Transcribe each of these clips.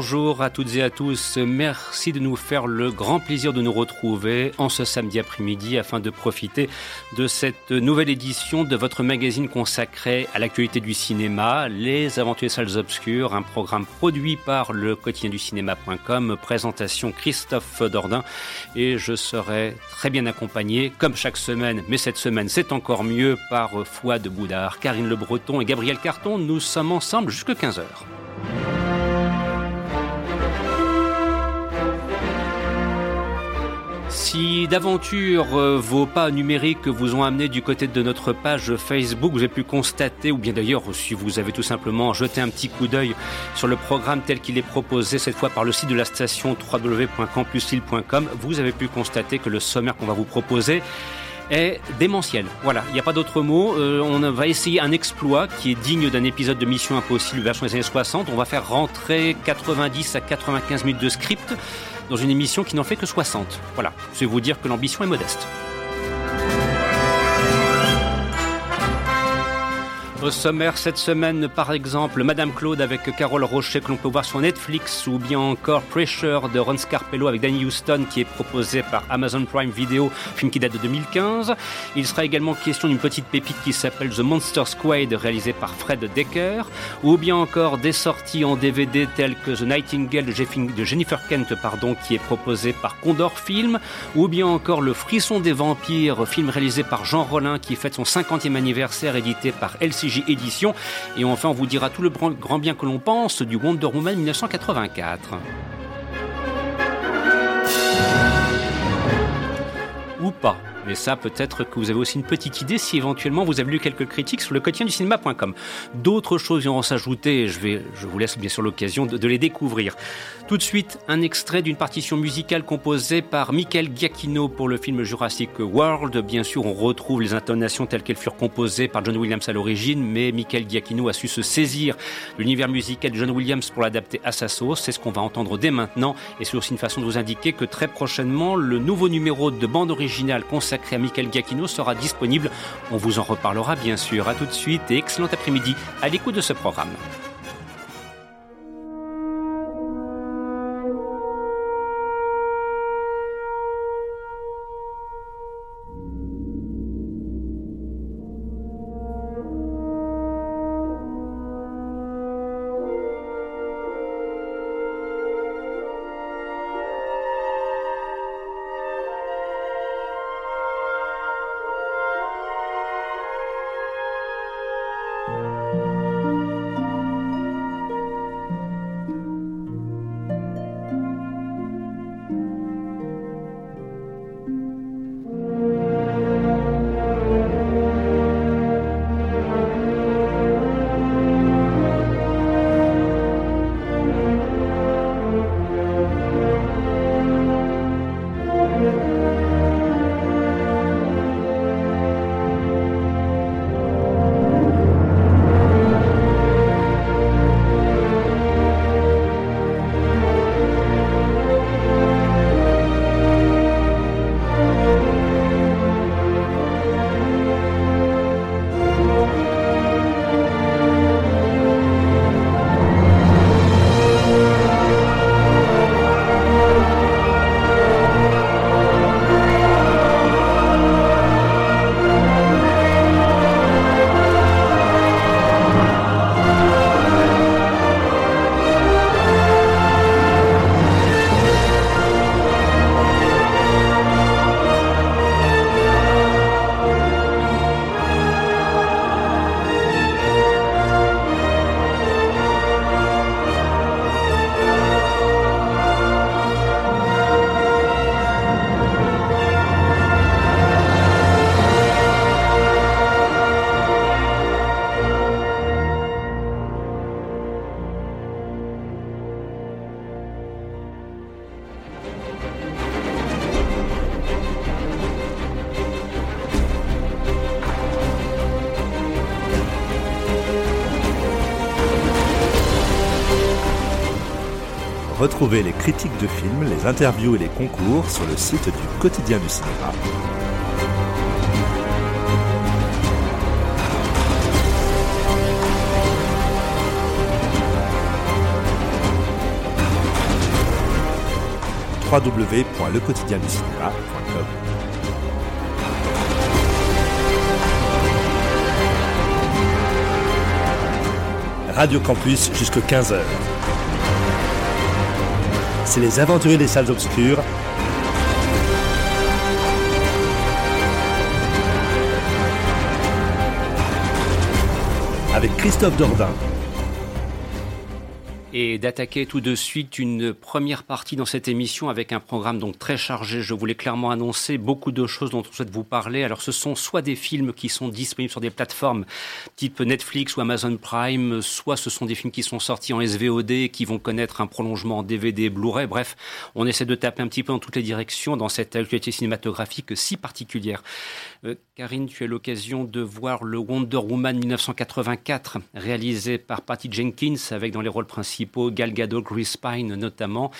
Bonjour à toutes et à tous. Merci de nous faire le grand plaisir de nous retrouver en ce samedi après-midi afin de profiter de cette nouvelle édition de votre magazine consacré à l'actualité du cinéma, Les Aventures Salles Obscures, un programme produit par le quotidien du cinéma.com, présentation Christophe Dordain et je serai très bien accompagné comme chaque semaine, mais cette semaine c'est encore mieux par de Boudard, Karine Le Breton et Gabriel Carton. Nous sommes ensemble jusqu'à 15h. Si d'aventure euh, vos pas numériques vous ont amené du côté de notre page Facebook, vous avez pu constater, ou bien d'ailleurs si vous avez tout simplement jeté un petit coup d'œil sur le programme tel qu'il est proposé cette fois par le site de la station www.campusil.com, vous avez pu constater que le sommaire qu'on va vous proposer est démentiel. Voilà, il n'y a pas d'autre mot. Euh, on va essayer un exploit qui est digne d'un épisode de Mission Impossible version des années 60. On va faire rentrer 90 à 95 minutes de script dans une émission qui n'en fait que 60. Voilà, c'est vous dire que l'ambition est modeste. Au sommaire cette semaine, par exemple, Madame Claude avec Carole Rocher que l'on peut voir sur Netflix ou bien encore Pressure de Ron Scarpello avec Danny Houston qui est proposé par Amazon Prime Video, film qui date de 2015. Il sera également question d'une petite pépite qui s'appelle The Monster Squad réalisé par Fred Decker ou bien encore des sorties en DVD telles que The Nightingale de Jennifer Kent pardon, qui est proposé par Condor Film ou bien encore Le Frisson des Vampires, film réalisé par Jean Rollin qui fête son 50e anniversaire édité par LCG édition. Et enfin, on vous dira tout le grand bien que l'on pense du Wonder Woman 1984. Ou pas. Mais ça, peut-être que vous avez aussi une petite idée si éventuellement vous avez lu quelques critiques sur le quotidien du cinéma.com. D'autres choses viendront s'ajouter je, vais, je vous laisse bien sûr l'occasion de, les découvrir. Tout de suite, un extrait d'une partition musicale composée par Michael Giacchino pour le film Jurassic World. Bien sûr, on retrouve les intonations telles qu'elles furent composées par John Williams à l'origine, mais Michael Giacchino a su se saisir l'univers musical de John Williams pour l'adapter à sa sauce. C'est ce qu'on va entendre dès maintenant et c'est aussi une façon de vous indiquer que très prochainement, le nouveau numéro de bande originale consacré à Michael Giacchino sera disponible. On vous en reparlera bien sûr. À tout de suite et excellent après-midi à l'écoute de ce programme. Les critiques de films, les interviews et les concours sur le site du quotidien du cinéma. www.lequotidienducinéma.com Radio Campus jusqu'à 15h. C'est les aventuriers des salles obscures. Avec Christophe Dordain et d'attaquer tout de suite une première partie dans cette émission avec un programme donc très chargé. Je voulais clairement annoncer beaucoup de choses dont on souhaite vous parler. Alors ce sont soit des films qui sont disponibles sur des plateformes type Netflix ou Amazon Prime, soit ce sont des films qui sont sortis en SVOD qui vont connaître un prolongement en DVD, Blu-ray. Bref, on essaie de taper un petit peu dans toutes les directions dans cette actualité cinématographique si particulière. Euh, Karine, tu as l'occasion de voir le Wonder Woman 1984 réalisé par Patty Jenkins avec dans les rôles principaux Gal Gadot, Chris Pine notamment.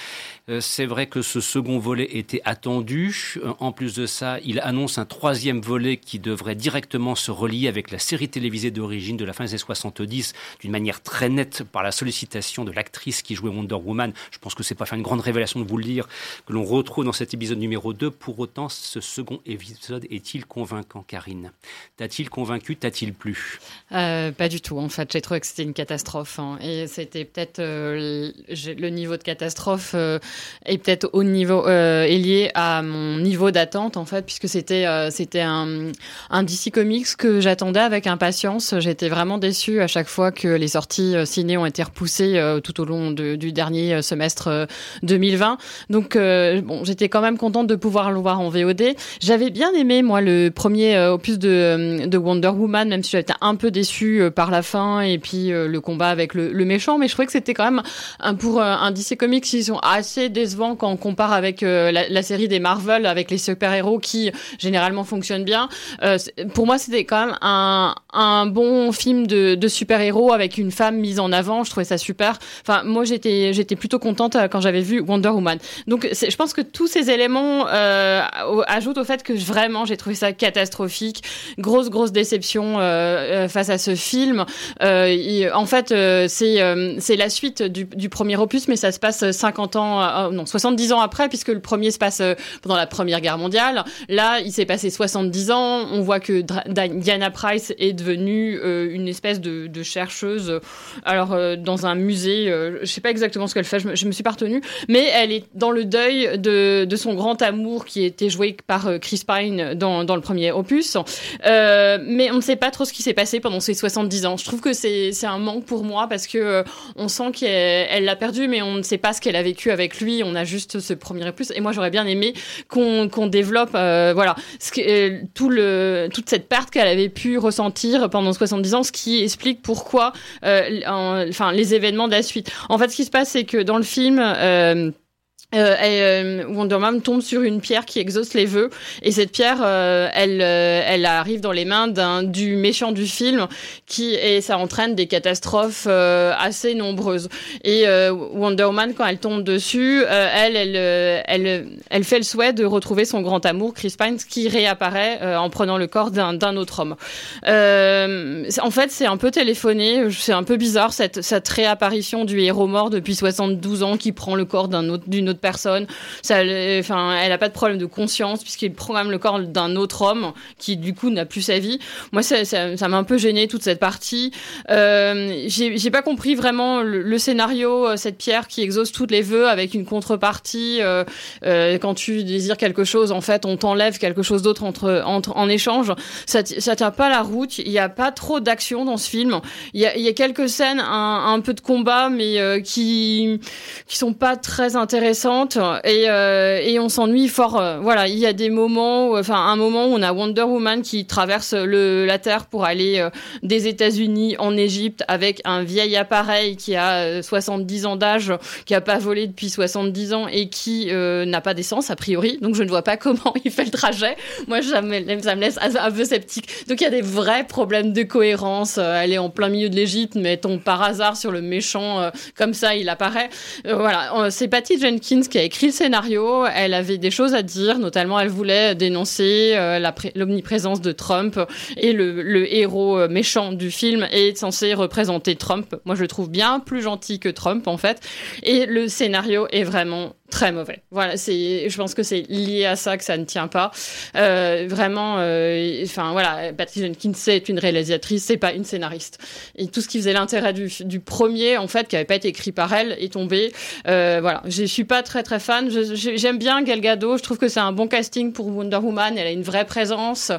Euh, c'est vrai que ce second volet était attendu. Euh, en plus de ça, il annonce un troisième volet qui devrait directement se relier avec la série télévisée d'origine de la fin des années 70 d'une manière très nette par la sollicitation de l'actrice qui jouait Wonder Woman. Je pense que c'est pas faire une grande révélation de vous le dire, que l'on retrouve dans cet épisode numéro 2. Pour autant, ce second épisode est-il convaincant, Karine T'a-t-il convaincu T'a-t-il plu? Euh, Pas du tout. En fait, j'ai trouvé que c'était une catastrophe. Hein. Et c'était peut-être euh, le niveau de catastrophe euh, est peut-être au niveau est lié à mon niveau d'attente en fait, puisque c'était c'était un, un DC Comics que j'attendais avec impatience. J'étais vraiment déçue à chaque fois que les sorties ciné ont été repoussées tout au long du dernier semestre 2020. Donc bon, j'étais quand même contente de pouvoir le voir en VOD. J'avais bien aimé moi le premier opus de, de Wonder Woman, même si j'étais un peu déçue par la fin et puis le combat avec le, méchant, mais je trouvais que c'était quand même un, pour euh, un DC Comics, ils sont assez décevants quand on compare avec euh, la, série des Marvel, avec les super-héros qui généralement fonctionnent bien. Euh, pour moi, c'était quand même un, bon film de, super-héros avec une femme mise en avant. Je trouvais ça super. Enfin, moi, j'étais plutôt contente quand j'avais vu Wonder Woman. Donc, je pense que tous ces éléments euh, ajoutent au fait que vraiment, j'ai trouvé ça catastrophique. Grosse, grosse déception euh, face à ce film. Euh, en fait, c'est c'est la suite du, premier opus, mais ça se passe 50 ans, euh, non, 70 ans après, puisque le premier se passe euh, pendant la Première Guerre mondiale. Là, il s'est passé 70 ans. On voit que Diana Price est devenue euh, une espèce de, chercheuse, alors dans un musée. je sais pas exactement ce qu'elle fait, je me, me suis pas retenue, mais elle est dans le deuil de, son grand amour qui était joué par Chris Pine dans, dans le premier opus. mais on ne sait pas trop ce qui s'est passé pendant ces 70 ans. Je trouve que c'est un manque pour moi parce que on sent qu'il elle l'a perdu, mais on ne sait pas ce qu'elle a vécu avec lui. On a juste ce premier plus. Et moi, j'aurais bien aimé qu'on développe, euh, voilà, euh, tout le, toute cette perte qu'elle avait pu ressentir pendant 70 ans, ce qui explique pourquoi, euh, enfin, les événements de la suite. En fait, ce qui se passe, c'est que dans le film, euh, euh, Wonder Woman tombe sur une pierre qui exauce les vœux. Et cette pierre euh, elle euh, elle arrive dans les mains d'un du méchant du film qui et ça entraîne des catastrophes assez nombreuses. Et Wonder Woman quand elle tombe dessus elle elle elle elle fait le souhait de retrouver son grand amour Chris Pine qui réapparaît en prenant le corps d'un d'un autre homme. En fait c'est un peu téléphoné c'est un peu bizarre cette cette réapparition du héros mort depuis 72 ans qui prend le corps d'un autre d'une autre personne. Ça, enfin, elle a pas de problème de conscience puisqu'il programme le corps d'un autre homme qui du coup n'a plus sa vie. Moi, ça, m'a un peu gêné toute cette partie. Euh, j'ai pas compris vraiment le, scénario, euh, cette pierre qui exauce tous les vœux avec une contrepartie. Euh, euh, quand tu désires quelque chose, en fait, on t'enlève quelque chose d'autre en échange. Ça, ça tient pas la route. Il n'y a pas trop d'action dans ce film. Il y a, quelques scènes, un, peu de combat, mais euh, qui qui sont pas très intéressantes euh, et on s'ennuie fort. euh, voilà, il y a des moments, où- enfin un moment où on a Wonder Woman qui traverse la Terre pour aller euh, des États-Unis en Égypte avec un vieil appareil qui a euh, 70 ans d'âge, qui a pas volé depuis 70 ans et qui n'a pas d'essence a priori. Donc je ne vois pas comment il fait le trajet. Moi, ça me, laisse un peu sceptique. Donc il y a des vrais problèmes de cohérence. Elle est en plein milieu de l'Égypte, mais tombe par hasard sur le méchant comme ça, il apparaît. Voilà, c'est Patty Jenkins qui a écrit le scénario. Elle avait des choses à dire, notamment elle voulait dénoncer euh, l'omniprésence de Trump et le, le héros euh, méchant du film est censé représenter Trump. Moi, je le trouve bien plus gentil que Trump en fait. Et le scénario est vraiment très mauvais. Voilà, c'est, je pense que c'est lié à ça que ça ne tient pas. Euh, vraiment, euh, enfin voilà, Patty Jenkins c'est une réalisatrice, c'est pas une scénariste. Et tout ce qui faisait l'intérêt du, du premier, en fait, qui avait pas été écrit par elle, est tombé. Euh, voilà, je suis pas très très fan. J'aime bien Gal Gadot. Je trouve que c'est un bon casting pour Wonder Woman. Elle a une vraie présence.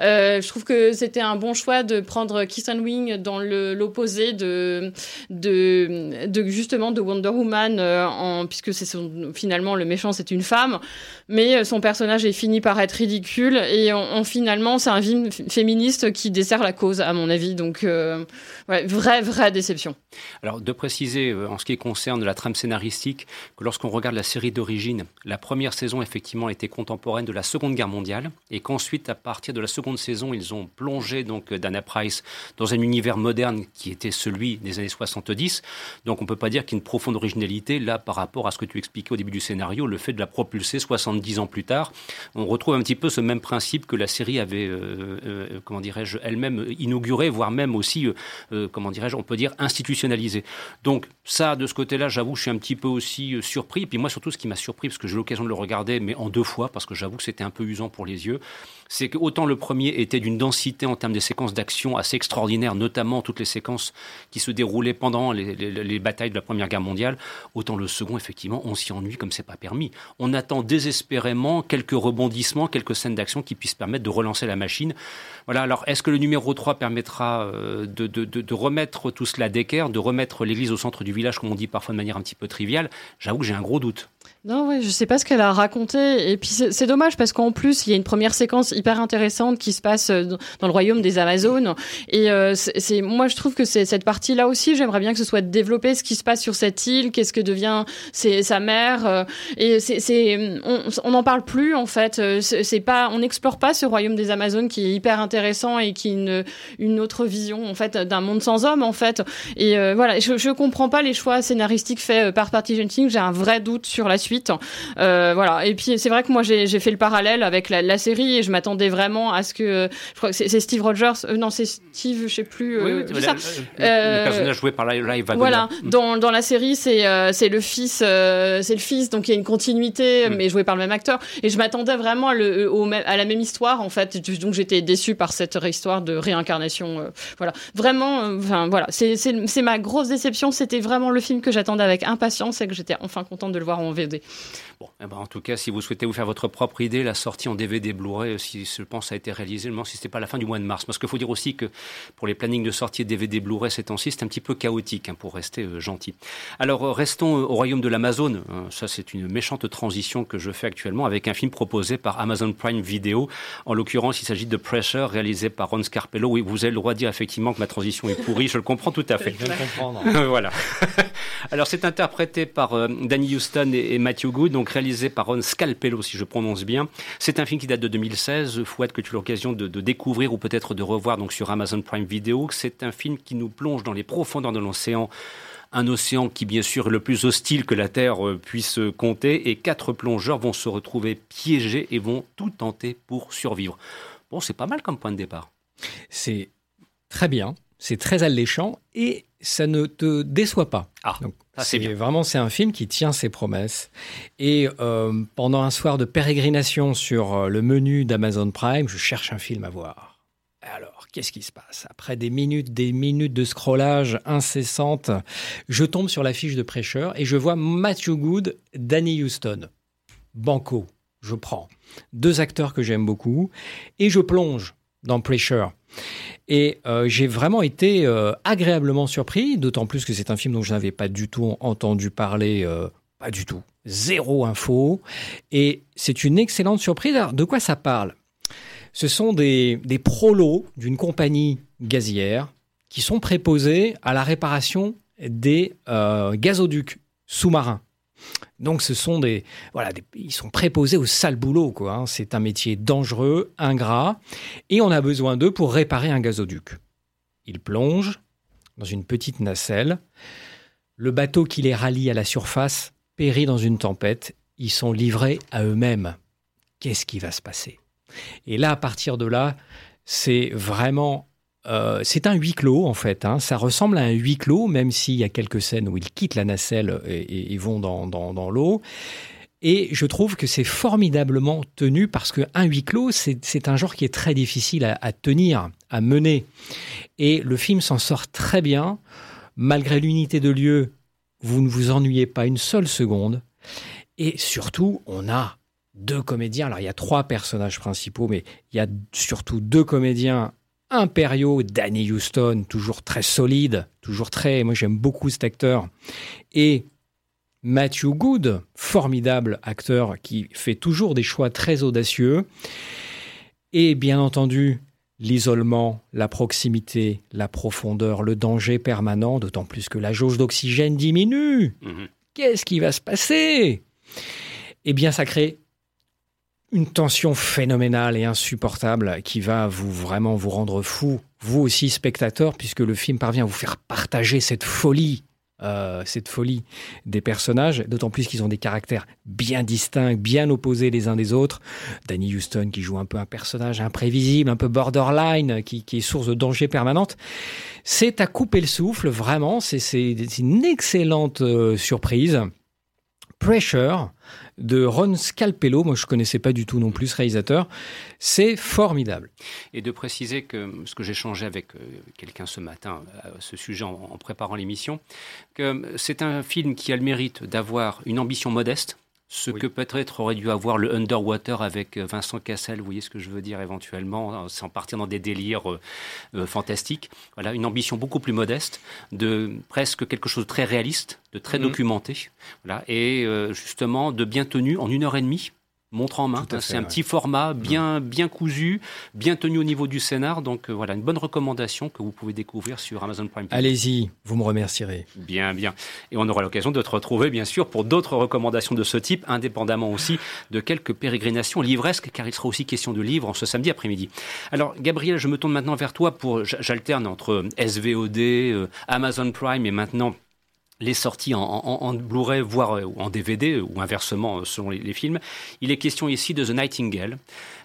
Euh, je trouve que c'était un bon choix de prendre Kristen Wiig dans le- l'opposé de, de, justement de Wonder Woman, euh, puisque c'est son- finalement le méchant c'est une femme, mais euh, son personnage est fini par être ridicule et en, en finalement c'est un film féministe qui dessert la cause à mon avis. Donc euh, vraie vraie déception. Alors, de préciser, euh, en ce qui concerne la trame scénaristique, que lorsqu'on regarde la série d'origine, la première saison, effectivement, était contemporaine de la Seconde Guerre mondiale, et qu'ensuite, à partir de la seconde saison, ils ont plongé, donc, euh, Dana Price dans un univers moderne qui était celui des années 70. Donc, on peut pas dire qu'il y a une profonde originalité, là, par rapport à ce que tu expliquais au début du scénario, le fait de la propulser 70 ans plus tard. On retrouve un petit peu ce même principe que la série avait, euh, euh, comment dirais-je, elle-même inauguré, voire même aussi, euh, euh, comment dirais-je, on peut dire institutionnalisé. Donc ça, de ce côté-là, j'avoue, je suis un petit peu aussi euh, surpris. Et puis moi, surtout, ce qui m'a surpris, parce que j'ai eu l'occasion de le regarder, mais en deux fois, parce que j'avoue que c'était un peu usant pour les yeux, c'est que autant le premier était d'une densité en termes des séquences d'action assez extraordinaire, notamment toutes les séquences qui se déroulaient pendant les batailles de la Première Guerre mondiale, autant le second, effectivement, on s'y ennuie comme c'est pas permis. On attend désespérément quelques rebondissements, quelques scènes d'action qui puissent permettre de relancer la machine. Voilà, alors est-ce que le numéro 3 permettra euh, de, de- de- de remettre tout cela d'équerre, de remettre l'église au centre du village, comme on dit parfois de manière un petit peu triviale? J'avoue que j'ai un gros doute. Non, ouais, je sais pas ce qu'elle a raconté. Et puis c'est dommage parce qu'en plus, il y a une première séquence hyper intéressante qui se passe euh, dans le royaume des Amazones. Et euh, c'est moi, je trouve que c'est cette partie-là aussi, j'aimerais bien que ce soit développé, ce qui se passe sur cette île, qu'est-ce que devient sa mère. euh, et c'est on n'en parle plus en fait. Euh, C'est pas, on n'explore pas ce royaume des Amazones qui est hyper intéressant et qui a une autre vision en fait d'un monde sans hommes en fait. Et euh, voilà, je, je comprends pas les choix scénaristiques faits par Patty Jenkins. J'ai un vrai doute sur la suite. Euh, voilà. Et puis c'est vrai que moi j'ai fait le parallèle avec la, la série et je m'attendais vraiment à ce que je crois que c'est Steve Rogers. euh, non, c'est Steve, je sais plus. euh, oui, ça. le, le personnage joué par Live. Voilà, dans, dans la série, c'est c'est le fils, c'est le fils, donc il y a une continuité, Mm. mais joué par le même acteur. Et je m'attendais vraiment à, le, au à la même histoire, en fait. Donc j'étais déçue par cette histoire de réincarnation. voilà, vraiment. Enfin voilà, c'est ma grosse déception. C'était vraiment le film que j'attendais avec impatience et que j'étais enfin contente de le voir en VD. Merci. Bon, eh ben, en tout cas, si vous souhaitez vous faire votre propre idée, la sortie en DVD Blu-ray, si je pense, a été réalisée, demande si c'était pas la fin du mois de mars. Parce qu'il faut dire aussi que pour les plannings de sortie DVD Blu-ray ces temps-ci, c'est un petit peu chaotique, hein, pour rester euh, gentil. Alors, euh, restons euh, au royaume de l'Amazone. Euh, ça, c'est une méchante transition que je fais actuellement avec un film proposé par Amazon Prime Video. En l'occurrence, il s'agit de Pressure, réalisé par Ron Scarpello. Oui, vous avez le droit de dire effectivement que ma transition est pourrie, je le comprends tout à fait. Je comprendre. voilà. Alors, c'est interprété par euh, Danny Houston et, et Matthew Good, donc réalisé par Ron Scalpello, si je prononce bien. C'est un film qui date de 2016. Fouette, que tu as l'occasion de, de découvrir ou peut-être de revoir donc sur Amazon Prime Video. C'est un film qui nous plonge dans les profondeurs de l'océan. Un océan qui, bien sûr, est le plus hostile que la Terre euh, puisse compter. Et quatre plongeurs vont se retrouver piégés et vont tout tenter pour survivre. Bon, c'est pas mal comme point de départ. C'est très bien, c'est très alléchant et ça ne te déçoit pas. Ah, Donc, ça, c'est bien. Vraiment, c'est un film qui tient ses promesses. Et euh, pendant un soir de pérégrination sur euh, le menu d'Amazon Prime, je cherche un film à voir. Alors, qu'est-ce qui se passe? Après des minutes, des minutes de scrollage incessante, je tombe sur la fiche de prêcheur et je vois Matthew Good, Danny Houston. Banco, je prends. Deux acteurs que j'aime beaucoup et je plonge dans Pressure. Et euh, j'ai vraiment été euh, agréablement surpris, d'autant plus que c'est un film dont je n'avais pas du tout entendu parler euh, Pas du tout. Zéro info. Et c'est une excellente surprise. Alors, de quoi ça parle? Ce sont des, des prolos d'une compagnie gazière qui sont préposés à la réparation des gazoducs sous-marins. Donc ce sont des voilà, ils sont préposés au sale boulot quoi. Hein. C'est un métier dangereux, ingrat, et on a besoin d'eux pour réparer un gazoduc. Ils plongent dans une petite nacelle. Le bateau qui les rallie à la surface périt dans une tempête. Ils sont livrés à eux-mêmes. Qu'est-ce qui va se passer? Et là, à partir de là, c'est vraiment euh, c'est un huis clos en fait. Hein. Ça ressemble à un huis clos, même s'il y a quelques scènes où ils quittent la nacelle et, vont dans, l'eau. Et je trouve que c'est formidablement tenu parce qu'un huis clos, c'est un genre qui est très difficile à, tenir, à mener. Et le film s'en sort très bien. Malgré l'unité de lieu, vous ne vous ennuyez pas une seule seconde. Et surtout, on a deux comédiens. Alors, il y a trois personnages principaux, mais il y a surtout deux comédiens impériaux, Danny Houston, toujours très solide, toujours très. Moi, j'aime beaucoup cet acteur. Et Matthew Good, formidable acteur qui fait toujours des choix très audacieux. Et bien entendu, l'isolement, la proximité, la profondeur, le danger permanent, d'autant plus que la jauge d'oxygène diminue. Mhm. Qu'est-ce qui va se passer? Eh bien, ça crée une tension phénoménale et insupportable qui va vous vraiment vous rendre fou, vous aussi spectateur, puisque le film parvient à vous faire partager cette folie, euh, cette folie des personnages, d'autant plus qu'ils ont des caractères bien distincts, bien opposés les uns des autres. Danny Houston qui joue un peu un personnage imprévisible, un peu borderline, qui, est source de danger permanente. C'est à couper le souffle, vraiment, c'est une excellente euh, surprise. Pressure, de Ron Scalpello. Moi, je connaissais pas du tout non plus ce réalisateur. C'est formidable. Et de préciser que ce que j'ai changé avec euh, quelqu'un ce matin à ce sujet en, préparant l'émission, que c'est un film qui a le mérite d'avoir une ambition modeste ce que peut-être aurait dû avoir le Underwater avec euh, Vincent Cassel, vous voyez ce que je veux dire éventuellement, sans partir dans des délires euh, euh, fantastiques. Voilà, une ambition beaucoup plus modeste, de presque quelque chose de très réaliste, de très mhm. documenté, voilà, et justement de bien tenu en une heure et demie montre en main. C'est un petit format bien, bien cousu, bien tenu au niveau du scénar. Donc euh, voilà, une bonne recommandation que vous pouvez découvrir sur Amazon Prime. Allez-y, vous me remercierez. Bien, bien. Et on aura l'occasion de te retrouver, bien sûr, pour d'autres recommandations de ce type, indépendamment aussi de quelques pérégrinations livresques, car il sera aussi question de livres en ce samedi après-midi. Alors, Gabriel, je me tourne maintenant vers toi pour. J'alterne entre SVOD, euh, Amazon Prime et maintenant les sorties en, Blu-ray, voire euh, en DVD, ou inversement euh, selon les, films. Il est question ici de The Nightingale,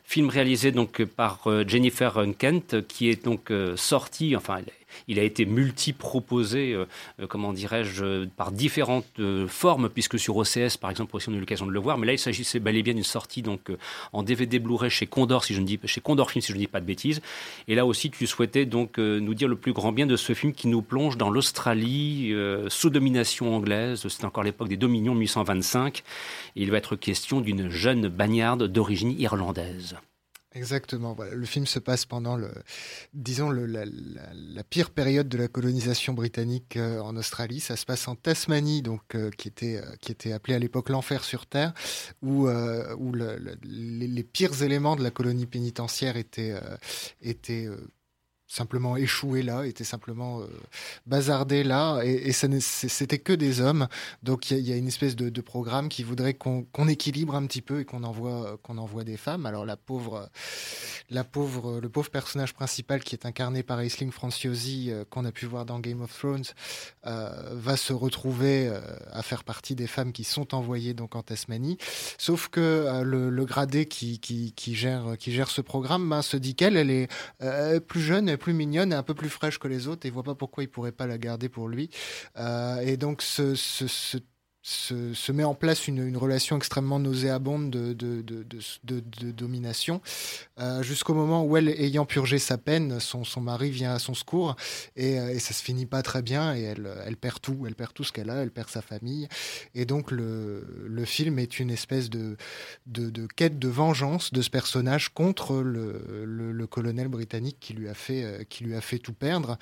film réalisé donc par euh, Jennifer Kent, qui est donc sorti, enfin il a été multi-proposé, euh, euh, comment dirais-je, par différentes euh, formes, puisque sur OCS, par exemple, aussi on a eu l'occasion de le voir. Mais là, il s'agissait bel et bien d'une sortie donc en DVD Blu-ray chez Condor, si je ne dis chez Condor si je ne dis pas de bêtises. Et là aussi, tu souhaitais donc nous dire le plus grand bien de ce film qui nous plonge dans l'Australie sous domination anglaise. C'est encore l'époque des Dominions 1825. Et il va être question d'une jeune bagnarde d'origine irlandaise. Exactement. Le film se passe pendant le, disons la, pire période de la colonisation britannique euh, en Australie. Ça se passe en Tasmanie, donc euh, qui était euh, qui était appelé à l'époque l'enfer sur terre, où où les, les, pires éléments de la colonie pénitentiaire étaient étaient simplement échoué là, était simplement euh, bazardé là, et, c'était que des hommes. Donc il y, a une espèce de, programme qui voudrait qu'on équilibre un petit peu et qu'on envoie qu'on envoie des femmes. Alors la pauvre, la pauvre, le pauvre personnage principal qui est incarné par Aisling Franciosi, euh, qu'on a pu voir dans Game of Thrones, euh, va se retrouver euh, à faire partie des femmes qui sont envoyées donc en Tasmanie. Sauf que euh, le, gradé qui, gère qui gère ce programme ben, se dit qu'elle elle est plus jeune plus mignonne et un peu plus fraîche que les autres et il voit pas pourquoi il pourrait pas la garder pour lui. Euh, et donc ce, ce, ce se, met en place une, relation extrêmement nauséabonde de, domination, euh, jusqu'au moment où elle, ayant purgé sa peine, son, mari vient à son secours, et, euh, et, ça se finit pas très bien, et elle, elle perd tout, elle perd tout ce qu'elle a, elle perd sa famille, et donc le, le film est une espèce de, quête de vengeance de ce personnage contre le, le, colonel britannique qui lui a fait, euh, qui lui a fait tout perdre.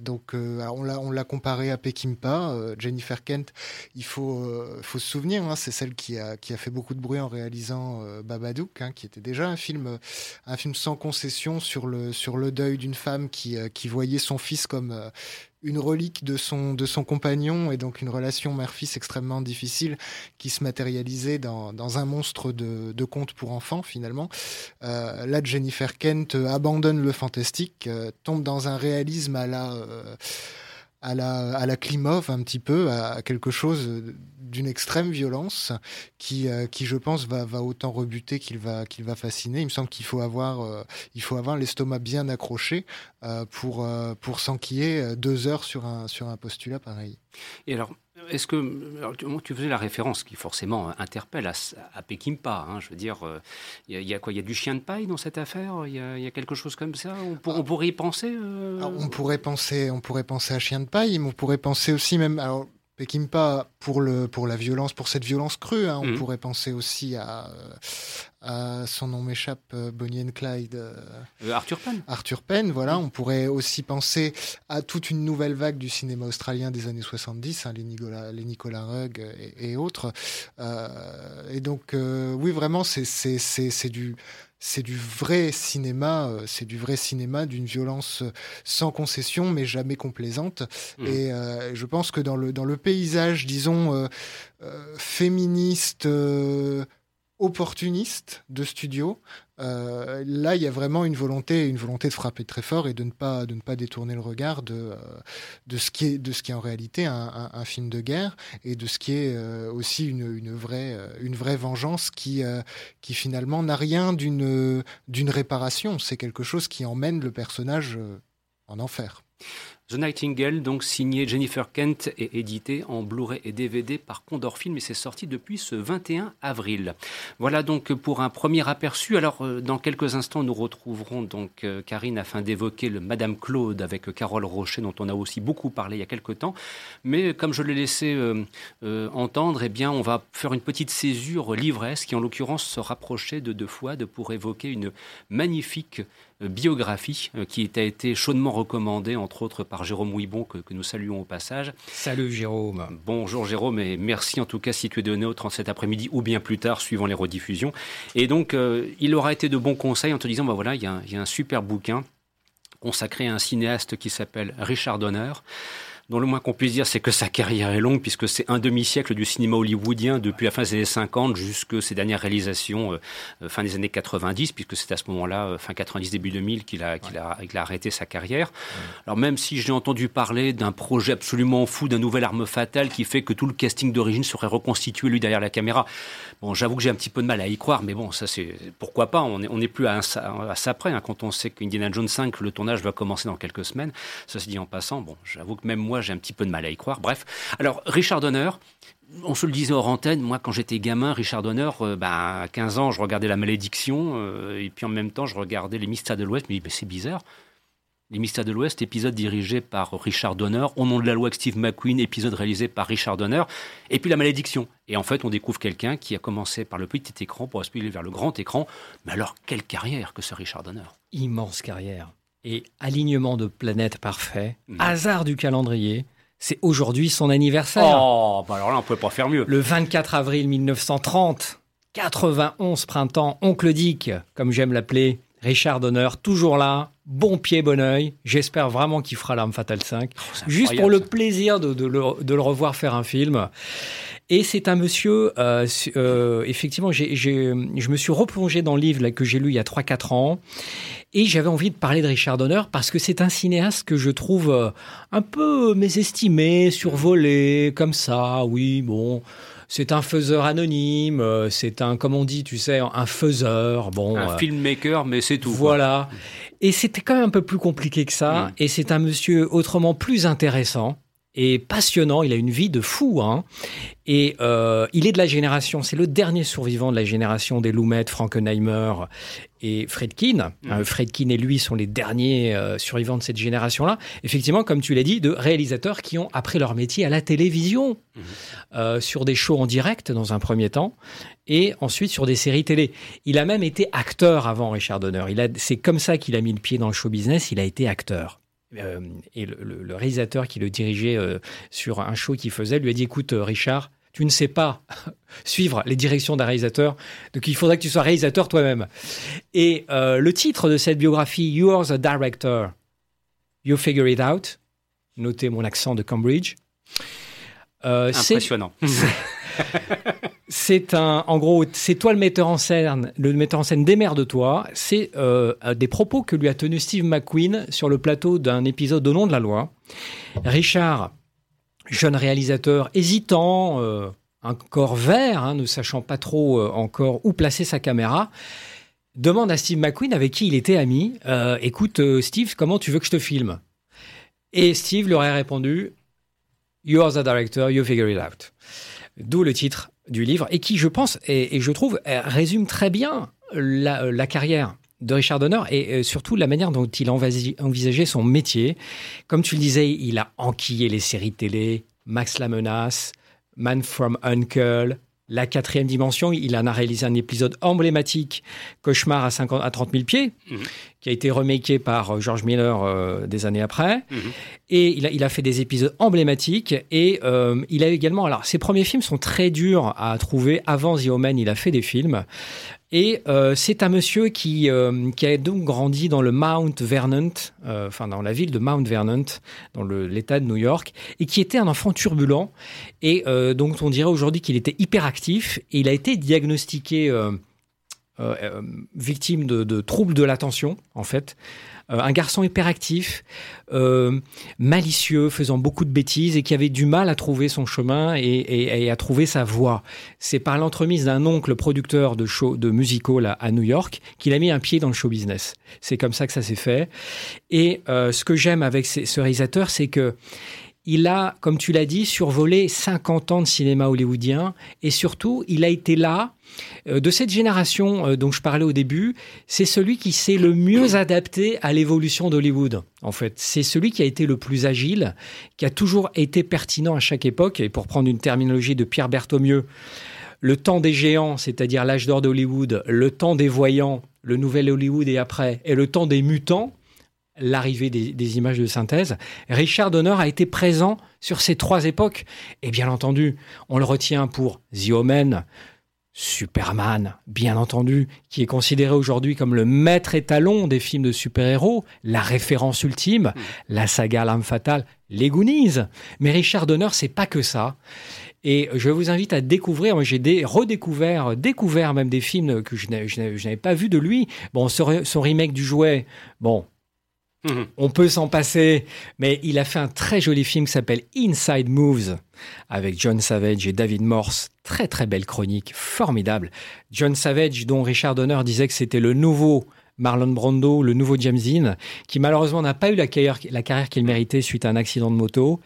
Donc on l'a comparé à Peckinpah, Jennifer Kent Il faut, faut se souvenir, hein, c'est celle qui a, fait beaucoup de bruit en réalisant Babadook, hein, qui était déjà un film, un film sans concession sur le, deuil d'une femme qui, voyait son fils comme une relique de son, compagnon et donc une relation mère-fils extrêmement difficile qui se matérialisait dans, un monstre de, conte pour enfants finalement. Euh, là, Jennifer Kent abandonne le fantastique, euh, tombe dans un réalisme à la... Euh, à la, à la Klimov un petit peu, à quelque chose d'une extrême violence qui, euh, qui je pense, va, va autant rebuter qu'il va, va fasciner. Il me semble qu'il faut avoir, euh, l'estomac bien accroché euh, pour, pour s'enquiller deux heures sur un, sur un postulat pareil. Et alors, est-ce que tu faisais la référence qui forcément interpelle à, à Pekimpa hein, Je veux dire, il y, a quoi Il y a du chien de paille dans cette affaire? Il y, a quelque chose comme ça? On, pourrait y penser On pourrait penser, on pourrait penser à chien de paille, mais on pourrait penser aussi même. Alors, Pekimpa pour le pour la violence, pour cette violence crue. Hein, on mhm. pourrait penser aussi à, à son nom m'échappe, euh, Bonnie and Clyde. Euh, Arthur Penn. Arthur Penn, voilà. On pourrait aussi penser à toute une nouvelle vague du cinéma australien des années 70, hein, les, Nicolas, les Nicolas Rugg et, et autres. Euh, et donc, oui, vraiment, c'est c'est du c'est du vrai cinéma, euh, c'est du vrai cinéma d'une violence euh, sans concession, mais jamais complaisante. Mmh. Et euh, je pense que dans le dans le paysage, disons féministe opportuniste de studio. Euh, là, il y a vraiment une volonté, une volonté de frapper très fort et de ne pas, de ne pas détourner le regard de, euh, ce, qui est, de ce qui est en réalité un, film de guerre et de ce qui est euh, aussi une, vraie, une vraie vengeance qui, qui finalement n'a rien d'une réparation. C'est quelque chose qui emmène le personnage en enfer. The Nightingale, donc signé Jennifer Kent et édité en Blu-ray et DVD par Condor Film et c'est sorti depuis ce 21 avril. Voilà donc pour un premier aperçu. Alors euh, dans quelques instants nous retrouverons donc euh, Karine afin d'évoquer le Madame Claude avec Carole Rocher dont on a aussi beaucoup parlé il y a quelques temps. Mais comme je l'ai laissé euh, entendre, eh bien on va faire une petite césure livresse qui en l'occurrence se rapprochait de deux fois de pour évoquer une magnifique biographie qui a été chaudement recommandée entre autres par Jérôme Ouibon, que, nous saluons au passage. Salut Jérôme. Bonjour Jérôme, et merci en tout cas si tu es donné au 37 après-midi ou bien plus tard, suivant les rediffusions. Et donc, euh, il aura été de bons conseils en te disant, bah voilà, il y, a un super bouquin consacré à un cinéaste qui s'appelle Richard Donner dont le moins qu'on puisse dire, c'est que sa carrière est longue, puisque c'est un demi-siècle du cinéma hollywoodien, depuis la fin des années 50 jusque ses dernières réalisations, euh, euh, fin des années 90, puisque c'est à ce moment-là, euh, fin 90, début 2000, qu'il a, qu'il a, qu'il a, arrêté sa carrière. Alors même si j'ai entendu parler d'un projet absolument fou, d'un nouvel arme fatale qui fait que tout le casting d'origine serait reconstitué, lui, derrière la caméra, bon, j'avoue que j'ai un petit peu de mal à y croire, mais bon, ça c'est... Pourquoi pas On n'est on est plus à, à, ça près, hein, quand on sait qu'Indiana Jones 5, le tournage va commencer dans quelques semaines. Ça se dit en passant, bon, j'avoue que même moi, j'ai un petit peu de mal à y croire. Bref. Alors, Richard Donner, on se le disait hors antenne, moi quand j'étais gamin, Richard Donner, euh, bah, à 15 ans, je regardais La Malédiction, euh, et puis en même temps, je regardais Les Mystères de l'Ouest, mais c'est bizarre. Les Mystères de l'Ouest, épisode dirigé par Richard Donner, Au nom de la loi avec Steve McQueen, épisode réalisé par Richard Donner, et puis La Malédiction. Et en fait, on découvre quelqu'un qui a commencé par le petit écran pour aspirer vers le grand écran. Mais alors, quelle carrière que ce Richard Donner Immense carrière. Et alignement de planètes parfait, mmh. hasard du calendrier, c'est aujourd'hui son anniversaire. Oh, bah alors là, on ne pouvait pas faire mieux. Le 24 avril 1930, 91 printemps, Oncle Dick, comme j'aime l'appeler, Richard Donner, toujours là, bon pied, bon oeil. J'espère vraiment qu'il fera l'arme fatale 5. juste pour le plaisir de, le, revoir faire un film. Et c'est un monsieur, euh, euh, effectivement, je me suis replongé dans le livre que j'ai lu il y a 3-4 ans. Et j'avais envie de parler de Richard Donner parce que c'est un cinéaste que je trouve euh, un peu mésestimé, survolé, comme ça. Oui, bon, c'est un faiseur anonyme, euh, c'est un, comme on dit, tu sais, un faiseur. Bon, un euh, filmmaker, mais c'est tout. Voilà. Et c'était quand même un peu plus compliqué que ça. Mm. Et c'est un monsieur autrement plus intéressant et passionnant. Il a une vie de fou. Hein. Et euh, il est de la génération, c'est le dernier survivant de la génération des Lumet, Frankenheimer et Fredkin. Mmh. Euh, Fredkin et lui sont les derniers euh, survivants de cette génération-là. Effectivement, comme tu l'as dit, de réalisateurs qui ont appris leur métier à la télévision, mmh. sur des shows en direct dans un premier temps, et ensuite sur des séries télé. Il a même été acteur avant Richard Donner. C'est comme ça qu'il a mis le pied dans le show business, il a été acteur. Euh, et le, le- le réalisateur qui le dirigeait euh, sur un show qu'il faisait lui a dit Écoute, euh, Richard, tu ne sais pas suivre les directions d'un réalisateur, donc il faudrait que tu sois réalisateur toi-même. Et le titre de cette biographie, You're the Director, You Figure It Out, notez mon accent de Cambridge. C'est- Impressionnant. c'est un, en gros, c'est toi le metteur en scène, le metteur en scène démerde-toi. C'est euh, des propos que lui a tenus Steve McQueen sur le plateau d'un épisode au nom de la loi. Richard, jeune réalisateur, hésitant, euh, encore vert, hein, ne sachant pas trop euh, encore où placer sa caméra, demande à Steve McQueen, avec qui il était ami, euh, écoute, euh, Steve, comment tu veux que je te filme? Et Steve lui aurait répondu, You are the director, you figure it out. D'où le titre du livre, et qui, je pense, et, je trouve, euh, résume très bien la, euh, la carrière de Richard Donner et euh, surtout la manière dont il envisageait son métier. Comme tu le disais, il a enquillé les séries télé, Max la menace, Man from Uncle, La quatrième dimension. Il en a réalisé un épisode emblématique, Cauchemar à, 50, à 30 000 pieds, Mhm. qui a été remaké par euh, George Miller euh, des années après. Mhm. Et il a, il a fait des épisodes emblématiques. Et euh, il a également. Alors, ses premiers films sont très durs à trouver. Avant The Omen, il a fait des films. Et euh, c'est un monsieur qui, euh, qui a donc grandi dans le Mount Vernon, euh, enfin dans la ville de Mount Vernon, dans l'État de New York, et qui était un enfant turbulent, et euh, donc on dirait aujourd'hui qu'il était hyperactif, et il a été diagnostiqué euh, euh, victime de, troubles de l'attention, en fait. Euh, un garçon hyperactif, malicieux, faisant beaucoup de bêtises et qui avait du mal à trouver son chemin et, à trouver sa voie. C'est par l'entremise d'un oncle producteur de show, de musicals à, New York qu'il a mis un pied dans le show business. C'est comme ça que ça s'est fait. Et ce que j'aime avec ce réalisateur, c'est que il a, comme tu l'as dit, survolé 50 ans de cinéma hollywoodien et surtout, il a été là. euh, de cette génération euh, dont je parlais au début, c'est celui qui s'est le mieux adapté à l'évolution d'Hollywood. En fait, c'est celui qui a été le plus agile, qui a toujours été pertinent à chaque époque. Et pour prendre une terminologie de Pierre Berthaumieux, le temps des géants, c'est-à-dire l'âge d'or d'Hollywood, le temps des voyants, le nouvel Hollywood et après, et le temps des mutants, l'arrivée des, des images de synthèse, Richard Donner a été présent sur ces trois époques. Et bien entendu, on le retient pour The Omen, Superman, bien entendu, qui est considéré aujourd'hui comme le maître étalon des films de super-héros, la référence ultime, la saga L'âme fatale, les Goonies. Mais Richard Donner, c'est pas que ça. Et je vous invite à découvrir, moi j'ai dé- redécouvert, découvert même des films que je n'avais- pas vus de lui. Bon, son remake du jouet, bon, Mhm. on peut s'en passer, mais il a fait un très joli film qui s'appelle Inside Moves avec John Savage et David Morse. Très très belle chronique, formidable. John Savage, dont Richard Donner disait que c'était le nouveau Marlon Brando, le nouveau James Dean, qui malheureusement n'a pas eu la carrière, la carrière qu'il méritait suite à un accident de moto.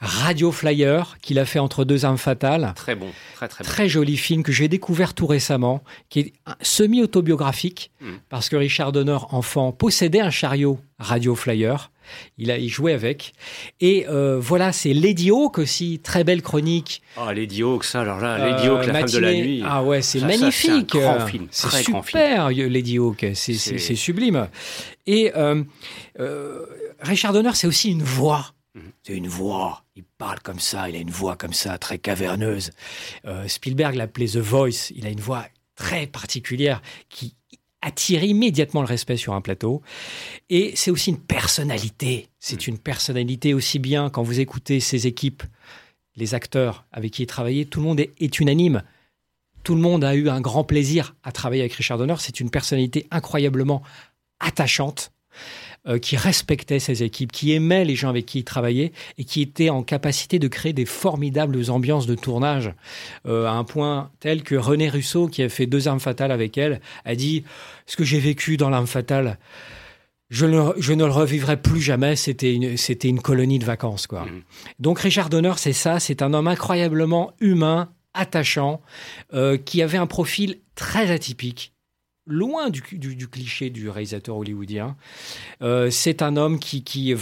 Radio Flyer, qu'il a fait entre deux armes fatales. Très bon, très très bon. Très joli film que j'ai découvert tout récemment, qui est semi-autobiographique, Mm. parce que Richard Donner, enfant, possédait un chariot Radio Flyer. Il a il jouait avec. Et euh, voilà, c'est Lady Hawk aussi, très belle chronique. Ah, Lady Hawk, ça, alors là, Lady Euh, Hawk, la femme de la matinée. nuit. Ah ouais, c'est magnifique. c'est un grand film, C'est très grand super, Lady Hawk. C'est- sublime. Et euh, Richard Donner, c'est aussi une voix. Mhm. C'est une voix. Il parle comme ça. Il a une voix comme ça, très caverneuse. Spielberg l'appelait The Voice. Il a une voix très particulière qui attire immédiatement le respect sur un plateau. Et c'est aussi une personnalité. C'est une personnalité aussi bien quand vous écoutez ses équipes, les acteurs avec qui il travaillait, tout le monde est, est unanime. Tout le monde a eu un grand plaisir à travailler avec Richard Donner. C'est une personnalité incroyablement attachante, euh, qui respectait ses équipes, qui aimait les gens avec qui il travaillait et qui était en capacité de créer des formidables ambiances de tournage euh, à un point tel que René Russo, qui a fait deux armes fatales avec elle, a dit ce que j'ai vécu dans l'arme fatale. Je ne, je ne le revivrai plus jamais. C'était une, c'était une colonie de vacances, quoi. Mhm. Donc Richard Donner, c'est ça. C'est un homme incroyablement humain, attachant, euh, qui avait un profil très atypique, loin du, cliché du réalisateur hollywoodien. Euh, c'est un homme qui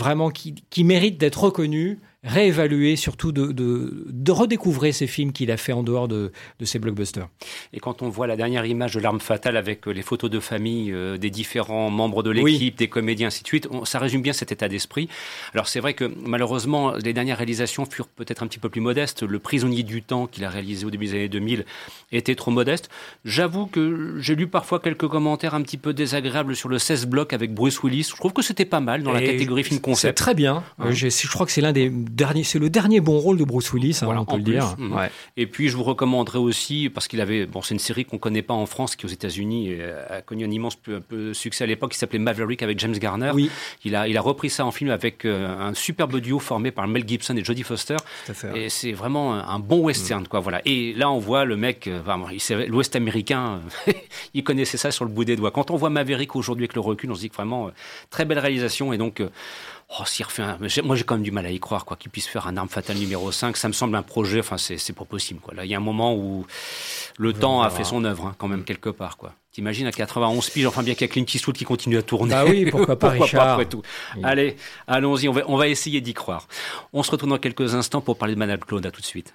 mérite d'être reconnu, réévaluer, surtout de, de, de redécouvrir ces films qu'il a fait en dehors de, de ces blockbusters. Et quand on voit la dernière image de l'arme fatale avec les photos de famille des différents membres de l'équipe, des comédiens, ainsi de suite, ça résume bien cet état d'esprit. Alors c'est vrai que malheureusement, les dernières réalisations furent peut-être un petit peu plus modestes. Le Prisonnier du temps qu'il a réalisé au début des années 2000 était trop modeste. J'avoue que j'ai lu parfois quelques commentaires un petit peu désagréables sur le 16 blocs avec Bruce Willis. Je trouve que c'était pas mal dans la catégorie film concept. C'est très bien. Hein. Je, je, crois que c'est l'un des c'est le dernier bon rôle de Bruce Willis, hein, on peut le dire. Mmh. Ouais. Et puis je vous recommanderais aussi parce qu'il avait, bon, c'est une série qu'on connaît pas en France, qui aux États-Unis a connu un immense peu, peu succès à l'époque, qui s'appelait Maverick avec James Garner. Oui. Il a, il a repris ça en film avec euh, un superbe duo formé par Mel Gibson et Jodie Foster. Et c'est vraiment un bon western, quoi. Voilà. Et là, on voit le mec, euh, l'Ouest américain, il connaissait ça sur le bout des doigts. Quand on voit Maverick aujourd'hui avec le recul, on se dit que vraiment euh, très belle réalisation. Et donc, Oh, s'il refait un... Moi, j'ai quand même du mal à y croire, quoi, qu'il puisse faire un arme fatale numéro 5. Ça me semble un projet, enfin, c'est pas possible, quoi. Là, il y a un moment où le temps a fait son œuvre, hein, quand même, quelque part, quoi. T'imagines à 91 piges, enfin bien qu'il y a Clint Eastwood qui continue à tourner. Ah oui, pourquoi pas pourquoi Richard. Pas, après tout. Allez, allons-y, on va, on va essayer d'y croire. On se retrouve dans quelques instants pour parler de Madame Claude. À tout de suite.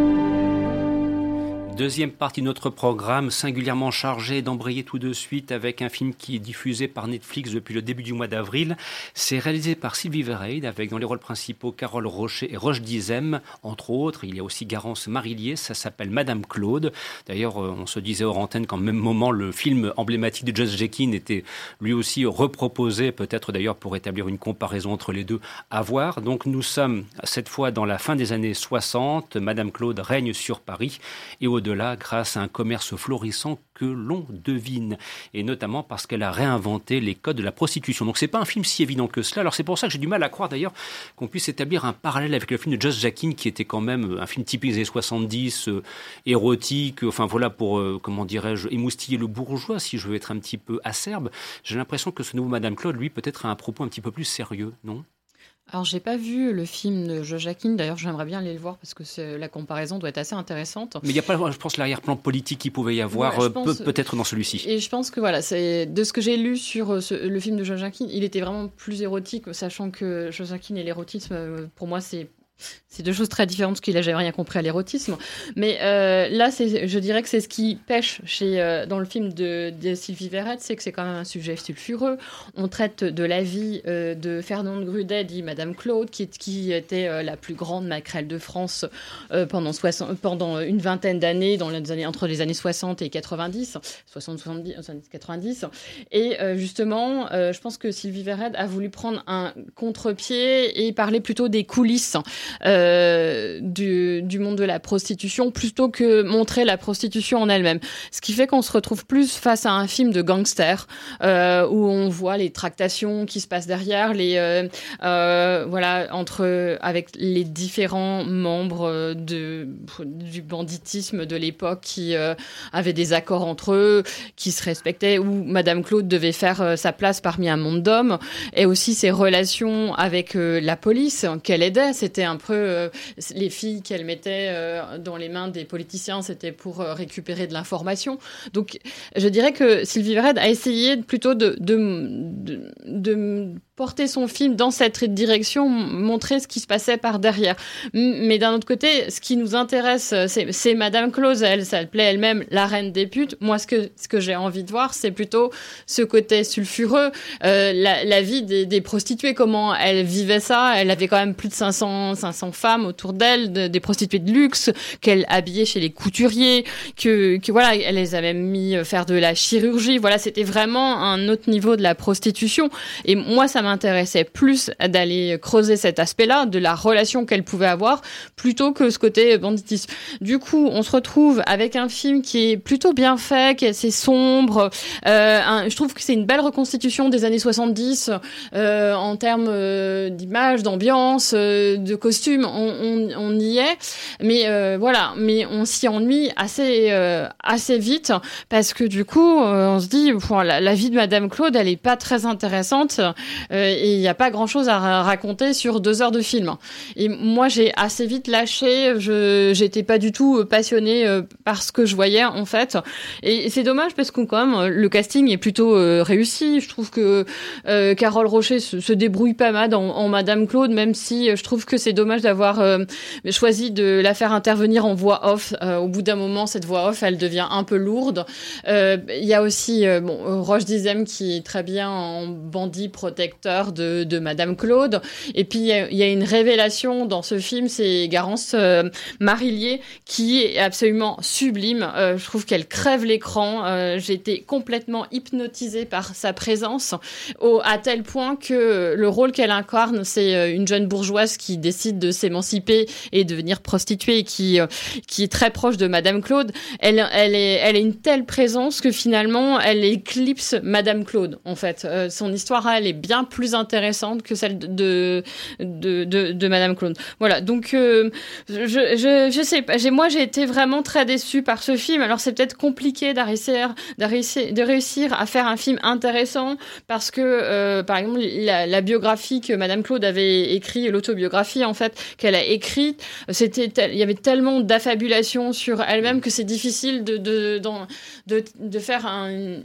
Deuxième partie de notre programme, singulièrement chargé d'embrayer tout de suite avec un film qui est diffusé par Netflix depuis le début du mois d'avril. C'est réalisé par Sylvie Vereid avec dans les rôles principaux Carole Rocher et Roche Dizem, entre autres. Il y a aussi Garance Marillier, ça s'appelle Madame Claude. D'ailleurs, euh, on se disait hors antenne qu'en même moment, le film emblématique de Josh Jekin était lui aussi reproposé, peut-être d'ailleurs pour établir une comparaison entre les deux à voir. Donc nous sommes cette fois dans la fin des années 60. Madame Claude règne sur Paris et au-delà grâce à un commerce florissant que l'on devine, et notamment parce qu'elle a réinventé les codes de la prostitution. Donc c'est pas un film si évident que cela. Alors c'est pour ça que j'ai du mal à croire d'ailleurs qu'on puisse établir un parallèle avec le film de Josh Jackin, qui était quand même un film typique des années 70, euh, érotique, enfin voilà pour, euh, comment dirais-je, émoustiller le bourgeois, si je veux être un petit peu acerbe. J'ai l'impression que ce nouveau Madame Claude, lui, peut-être a un propos un petit peu plus sérieux, non? Alors, j'ai pas vu le film de Joachim. D'ailleurs, j'aimerais bien aller le voir parce que la comparaison doit être assez intéressante. Mais il n'y a pas, je pense, l'arrière-plan politique qu'il pouvait y avoir, euh, peut-être dans celui-ci. Et je pense que voilà, c'est de ce que j'ai lu sur euh, le film de Joachim, il était vraiment plus érotique, sachant que Joachim et l'érotisme, euh, pour moi, c'est c'est deux choses très différentes parce qu'il n'a jamais rien compris à l'érotisme. Mais euh, là, je dirais que c'est ce qui pêche chez, euh, dans le film de, Sylvie Verret, c'est que c'est quand même un sujet sulfureux. On traite de la vie euh, de Fernande Grudet, dit Madame Claude, qui, était la plus grande maquerelle de France pendant, une vingtaine d'années, entre les années 60 et 90, 60, 70, 90. Et justement, je pense que Sylvie Verret a voulu prendre un contre-pied et parler plutôt des coulisses. Euh, du, monde de la prostitution plutôt que montrer la prostitution en elle-même. Ce qui fait qu'on se retrouve plus face à un film de gangster euh, où on voit les tractations qui se passent derrière, les euh, euh voilà entre avec les différents membres de du banditisme de l'époque qui avaient des accords entre eux, qui se respectaient, où Madame Claude devait faire sa place parmi un monde d'hommes, et aussi ses relations avec la police qu'elle aidait. C'était un peu euh, les filles qu'elle mettait euh, dans les mains des politiciens, c'était pour euh, récupérer de l'information. Donc, je dirais que Sylvie Vered a essayé plutôt de, porter son film dans cette direction, montrer ce qui se passait par derrière. Mais d'un autre côté, ce qui nous intéresse, c'est Madame Close, elle s'appelait elle-même la reine des putes. Moi, ce que, ce que j'ai envie de voir, c'est plutôt ce côté sulfureux, euh, la, vie des, des, prostituées, comment elle vivait ça? Elle avait quand même plus de 500, 500 femmes autour d'elle, de, des prostituées de luxe, qu'elle habillait chez les couturiers, que, que voilà, elle les a mis faire de la chirurgie. Voilà, c'était vraiment un autre niveau de la prostitution. Et moi, ça m'intéressait plus d'aller creuser cet aspect-là, de la relation qu'elle pouvait avoir, plutôt que ce côté banditisme. Du coup, on se retrouve avec un film qui est plutôt bien fait, qui est assez sombre. Euh, je trouve que c'est une belle reconstitution des années 70 euh, en termes euh, d'image, d'ambiance, euh, de on, y est, mais voilà, mais on s'y ennuie assez assez vite parce que du coup, on se dit, la, la, vie de Madame Claude, elle est pas très intéressante et il n'y a pas grand chose à raconter sur deux heures de film. Et moi, j'ai assez vite lâché. Je j'étais pas du tout passionnée par ce que je voyais en fait. Et c'est dommage parce que quand même le casting est plutôt réussi. Je trouve que euh, Carole Rocher se, débrouille pas mal en, Madame Claude, même si euh, je trouve que c'est dommage d'avoir euh, choisi de la faire intervenir en voix off. au bout d'un moment, cette voix off, elle devient un peu lourde. Il y a aussi bon, Roche Dizem qui est très bien en bandit protecteur de, Madame Claude. Et puis il y, a une révélation dans ce film, c'est Garance Marillier qui est absolument sublime. je trouve qu'elle crève l'écran. Été complètement hypnotisée par sa présence à tel point que le rôle qu'elle incarne, c'est euh, une jeune bourgeoise qui décide de s'émanciper et de devenir prostituée qui, euh, qui est très proche de Madame Claude. Elle, elle, est, elle est une telle présence que finalement, elle éclipse Madame Claude, en fait. Euh, son histoire, elle est bien plus intéressante que celle de, de, de, Madame Claude. Voilà, donc je, je, je sais pas. Moi, j'ai été vraiment très déçue par ce film. Alors, c'est peut-être compliqué d'arriver de réussir à faire un film intéressant parce que, euh, par exemple, la, biographie que Madame Claude avait écrite, l'autobiographie en fait qu'elle a écrite, c'était, il y avait tellement d'affabulation sur elle-même que c'est difficile de de, de, de, faire un,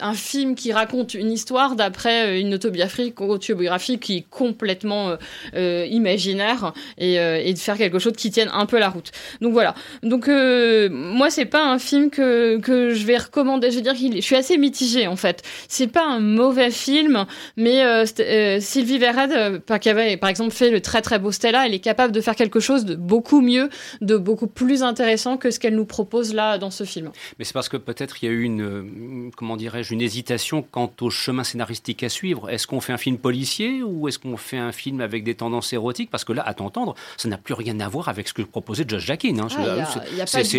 un, film qui raconte une histoire d'après une autobiographie, qui est complètement euh, imaginaire et, euh, et, de faire quelque chose qui tienne un peu la route. Donc voilà. Donc moi, c'est pas un film que que je vais recommander. Je veux dire, je suis assez mitigée en fait. C'est pas un mauvais film, mais euh, euh, Sylvie Verred, euh, qui avait par exemple fait le très très beau Stella, elle est capable de faire quelque chose de beaucoup mieux, de beaucoup plus intéressant que ce qu'elle nous propose là dans ce film. Mais c'est parce que peut-être il y a eu une, comment dirais-je, une hésitation quant au chemin scénaristique à suivre. Est-ce qu'on fait un film policier ou est-ce qu'on fait un film avec des tendances érotiques? Parce que là, à t'entendre, ça n'a plus rien à voir avec ce que proposait Josh Jackin. Hein. Ah,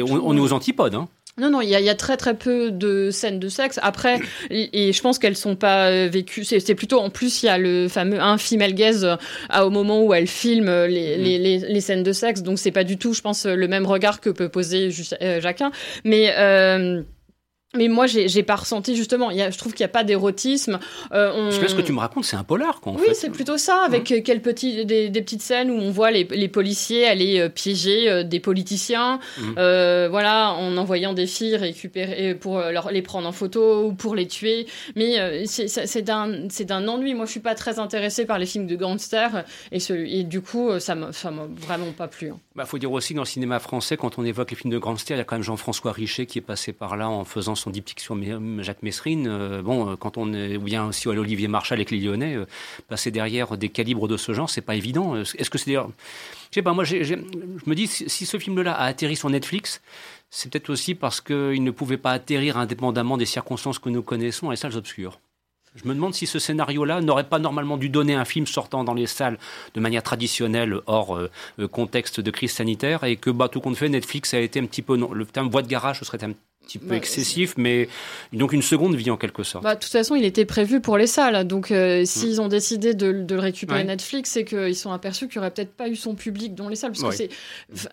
on, est aux antipodes. Hein. Non, non, il y, a très très peu de scènes de sexe. Après, et, je pense qu'elles sont pas euh, vécues. C'est plutôt en plus il y a le fameux un female gaze euh, au moment où elle filme mm. les, les, les, scènes de sexe. Donc c'est pas du tout, je pense, le même regard que peut poser euh, Jacquin. Mais euh, mais moi, j'ai pas ressenti justement. Y a, je trouve qu'il n'y a pas d'érotisme. Euh, on... ce que tu me racontes, c'est un polar, quoi. oui, c'est plutôt ça, avec mmh. quelques petits, des, des, petites scènes où on voit les, les policiers aller euh, piéger euh, des politiciens, mmh. euh, voilà, en envoyant des filles récupérer pour leur, les prendre en photo ou pour les tuer. Mais c'est d'un ennui. Moi, je suis pas très intéressée par les films de gangsters et, ce, et du coup, ça m'a vraiment pas plu. Il hein. bah, faut dire aussi dans le cinéma français, quand on évoque les films de gangsters, il y a quand même Jean-François Richet qui est passé par là en faisant son diptyque sur Jacques Messrine. Euh, bon, euh, quand on est, ou bien aussi à l'Olivier Marchal avec les Lyonnais, euh, passer derrière des calibres de ce genre, c'est pas évident. Est-ce que c'est d'ailleurs. Je sais pas, moi, je me dis, si ce film-là a atterri sur Netflix, c'est peut-être aussi parce qu'il ne pouvait pas atterrir indépendamment des circonstances que nous connaissons dans les salles obscures. Je me demande si ce scénario-là n'aurait pas normalement dû donner un film sortant dans les salles de manière traditionnelle, hors contexte de crise sanitaire, et que, bah, tout compte fait, Netflix a été un petit peu. Le terme voie de garage, ce serait un petit peu bah, excessif, mais donc une seconde vie en quelque sorte. Bah, de toute façon, il était prévu pour les salles. Donc, euh, s'ils mm. ont décidé de, le récupérer Netflix, c'est qu'ils sont aperçus qu'il n'y aurait peut-être pas eu son public dans les salles. Parce que c'est.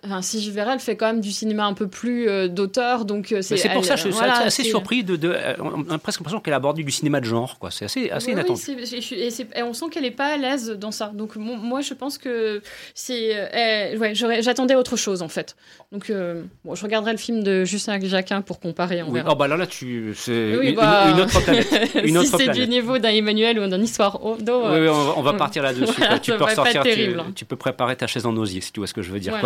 Enfin, si je verrais, elle fait quand même du cinéma un peu plus euh, d'auteur. Donc, euh, c'est. pour ça que je suis assez surpris. De, de, on a presque l'impression qu'elle a abordé du cinéma de genre. C'est assez, assez inattendu. et, on sent qu'elle n'est pas à l'aise dans ça. Donc, moi, je pense que c'est. ouais, J'attendais autre chose, en fait. Donc, bon, je regarderai le film de Justin Jacquin pour comparer. oui. Oh, bah là, là, tu, c'est une, bah, autre planète. Une si c'est du niveau d'un Emmanuel ou d'un histoire d'eau. Oui, oui, on va, partir là-dessus. tu peux ressortir, tu, tu, peux préparer ta chaise en osier, si tu vois ce que je veux dire.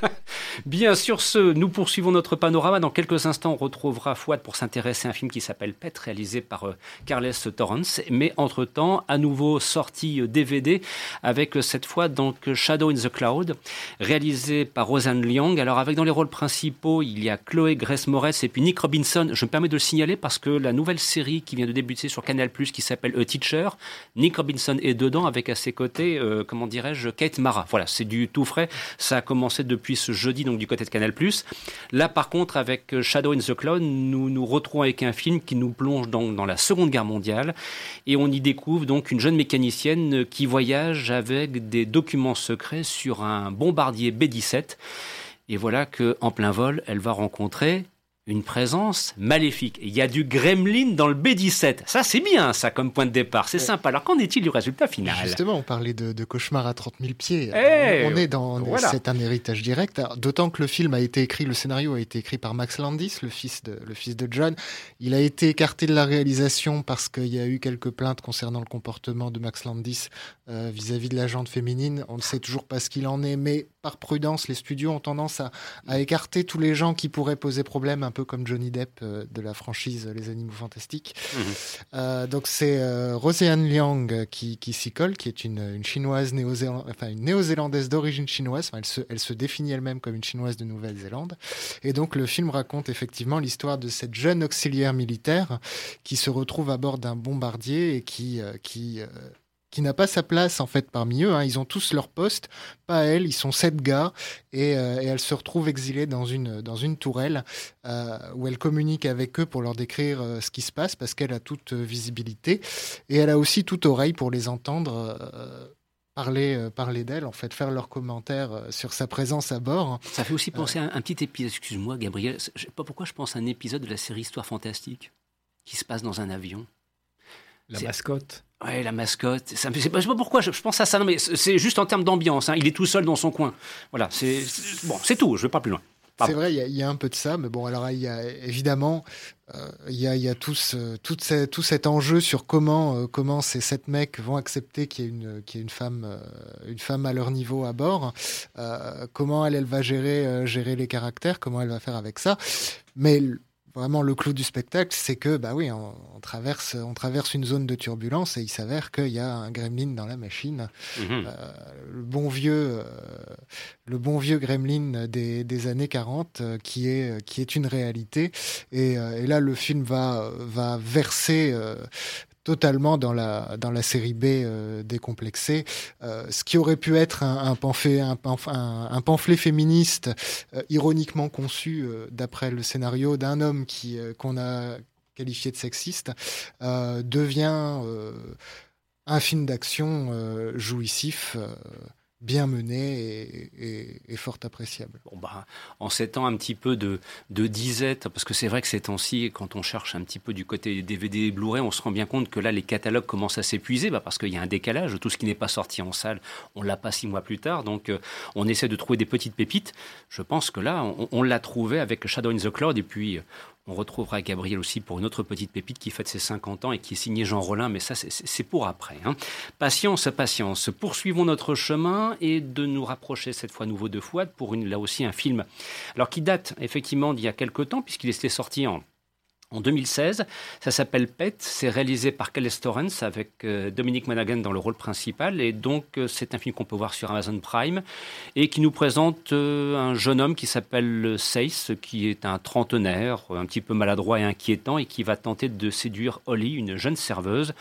Bien, sur ce, nous poursuivons notre panorama. Dans quelques instants, on retrouvera Fouad pour s'intéresser à un film qui s'appelle Pet, réalisé par euh, Carles Torrance. Mais entre-temps, à nouveau sorti DVD avec euh, cette fois donc Shadow in the Cloud, réalisé par Roseanne Liang. Alors avec dans les rôles principaux, il y a Chloé Grace Moretz Et puis Nick Robinson, je me permets de le signaler parce que la nouvelle série qui vient de débuter sur Canal+, qui s'appelle A Teacher, Nick Robinson est dedans avec à ses côtés, euh, comment dirais-je, Kate Mara. Voilà, c'est du tout frais. Ça a commencé depuis ce jeudi, donc du côté de Canal+. Là, par contre, avec Shadow in the Cloud, nous nous retrouvons avec un film qui nous plonge dans, dans la Seconde Guerre mondiale et on y découvre donc une jeune mécanicienne qui voyage avec des documents secrets sur un bombardier B-17. Et voilà que en plein vol, elle va rencontrer une présence maléfique. Il y a du gremlin dans le B17. Ça, c'est bien, ça, comme point de départ. C'est sympa. Alors, qu'en est-il du résultat final Justement, on parlait de, de cauchemar à 30 000 pieds. Eh, on est dans. C'est un héritage direct. D'autant que le film a été écrit, le scénario a été écrit par Max Landis, le fils de, le fils de John. Il a été écarté de la réalisation parce qu'il y a eu quelques plaintes concernant le comportement de Max Landis euh, vis-à-vis de la jante féminine. On ne sait toujours pas ce qu'il en est, mais par prudence, les studios ont tendance à, à écarter tous les gens qui pourraient poser problème peu comme Johnny Depp euh, de la franchise Les Animaux Fantastiques. Mhm. Euh, donc c'est euh, Roseanne Liang qui, s'y colle, qui est une, chinoise néo-zélandaise, enfin une néo-zélandaise d'origine chinoise. elle, se, elle se définit elle-même comme une chinoise de Nouvelle-Zélande. Et donc le film raconte effectivement l'histoire de cette jeune auxiliaire militaire qui se retrouve à bord d'un bombardier et qui, qui qui n'a pas sa place en fait parmi eux. Hein. Ils ont tous leur poste, pas elle. Ils sont sept gars et, euh, elle se retrouve exilée dans une dans une tourelle euh, où elle communique avec eux pour leur décrire euh, ce qui se passe parce qu'elle a toute visibilité et elle a aussi toute oreille pour les entendre. Parler, parler d'elle, en fait, faire leurs commentaires sur sa présence à bord. Ça fait aussi penser à un, petit épisode, excuse-moi Gabriel, je sais pas pourquoi je pense à un épisode de la série Histoire fantastique qui se passe dans un avion. La mascotte Ouais, la mascotte. Ça, je sais pas pourquoi je, pense à ça. Non, mais c'est juste en termes d'ambiance. Hein. Il est tout seul dans son coin. Voilà, c'est bon, c'est tout. Je vais pas plus loin. C'est vrai, il y, a un peu de ça, mais bon, alors il y a évidemment, euh, il y, a, y a tout, tout, tout, cet enjeu sur comment, euh, comment ces sept mecs vont accepter qu'il y ait une, qu'il y ait une femme, euh, une femme à leur niveau à bord, comment elle, elle va gérer, gérer les caractères, comment elle va faire avec ça. Mais vraiment le clou du spectacle, c'est que bah oui, on, traverse, on traverse une zone de turbulence et il s'avère qu'il y a un gremlin dans la machine, mhm. euh, le bon vieux, euh, le bon vieux gremlin des, des années 40 euh, qui est qui est une réalité. Et, et, là, le film va va verser totalement dans la, dans la série B euh, décomplexée. Euh, ce qui aurait pu être un, pamphlet, féministe euh, ironiquement conçu d'après le scénario d'un homme qu'on a qualifié de sexiste devient un film d'action jouissif bien mené et, fort appréciable. Bon bah, en ces temps un petit peu de, disette, parce que c'est vrai que ces temps-ci, quand on cherche un petit peu du côté DVD et Blu-ray, on se rend bien compte que là, les catalogues commencent à s'épuiser, bah, parce qu'il y a un décalage. Tout ce qui n'est pas sorti en salle, on l'a pas six mois plus tard. Donc, euh, on essaie de trouver des petites pépites. Je pense que là, on, on l'a trouvé avec Shadow in the Cloud, et puis on retrouvera Gabriel aussi pour une autre petite pépite qui fête ses 50 ans et qui est signée Jean Rollin, mais ça c'est pour après. Hein. Patience, patience. Poursuivons notre chemin et de nous rapprocher cette fois nouveau de Fouad pour une, là aussi un film alors qui date effectivement d'il y a quelques temps puisqu'il était sorti en en 2016. Ça s'appelle Pet, c'est réalisé par Kelly Torrance avec euh, Dominique Monaghan dans le rôle principal et donc euh, c'est un film qu'on peut voir sur Amazon Prime et qui nous présente euh, un jeune homme qui s'appelle Seis, qui est un trentenaire, un petit peu maladroit et inquiétant et qui va tenter de séduire Holly, une jeune serveuse.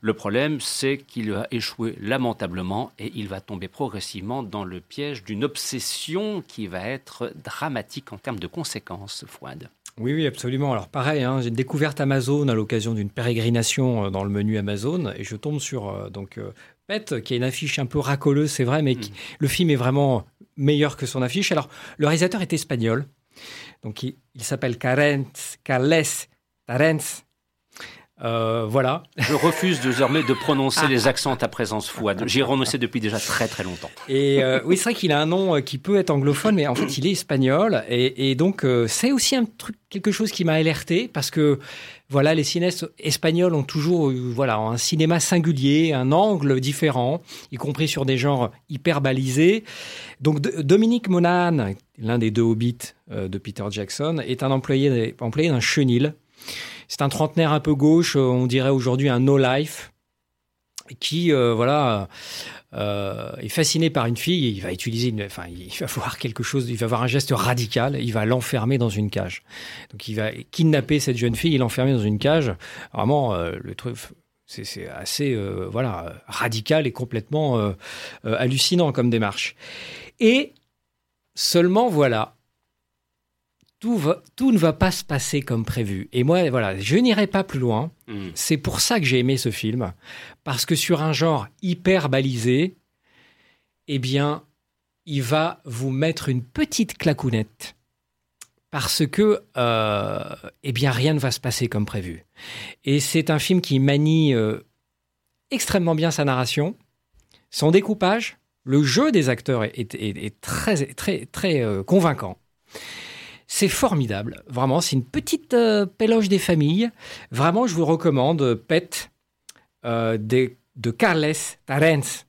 Le problème, c'est qu'il a échoué lamentablement et il va tomber progressivement dans le piège d'une obsession qui va être dramatique en termes de conséquences, Fouad. Oui, oui, absolument. Alors pareil, hein, j'ai une découverte Amazon à l'occasion d'une pérégrination euh, dans le menu Amazon et je tombe sur euh, donc euh, Pet, qui a une affiche un peu racoleuse, c'est vrai, mais mm. le film est vraiment meilleur que son affiche. Alors le réalisateur est espagnol, donc il, s'appelle Carles Tarens euh, voilà. Je refuse désormais de prononcer les accents à présence, Fouad. J'y ai renoncé depuis déjà très très longtemps. Et euh, oui, c'est vrai qu'il a un nom euh, qui peut être anglophone, mais en fait, il est espagnol. Et, donc, c'est aussi un truc, quelque chose qui m'a alerté parce que voilà, les cinéastes espagnols ont toujours voilà un cinéma singulier, un angle différent, y compris sur des genres hyper balisés. Donc, Dominique Monahan, l'un des deux hobbits de Peter Jackson, est un employé, employé d'un chenil c'est un trentenaire un peu gauche, euh, on dirait aujourd'hui un no-life. qui euh, voilà euh, est fasciné par une fille, il va utiliser, une, enfin, il va voir quelque chose, il va avoir un geste radical, il va l'enfermer dans une cage. Donc, il va kidnapper cette jeune fille, il l'enfermer dans une cage. Vraiment, le truc, c'est assez, voilà, radical et complètement hallucinant comme démarche. Et seulement, voilà, tout, va, tout ne va pas se passer comme prévu. Et moi, voilà, je n'irai pas plus loin. Mm. C'est pour ça que j'ai aimé ce film, parce que sur un genre hyper balisé, eh bien, il va vous mettre une petite clacounette. Parce que, euh, eh bien, rien ne va se passer comme prévu. Et c'est un film qui manie euh, extrêmement bien sa narration, son découpage, le jeu des acteurs est, est- est- est très, très, très euh, convaincant. C'est formidable, vraiment. C'est une petite euh, des familles. Vraiment, je vous recommande Pet euh, de, de Carles Tarens.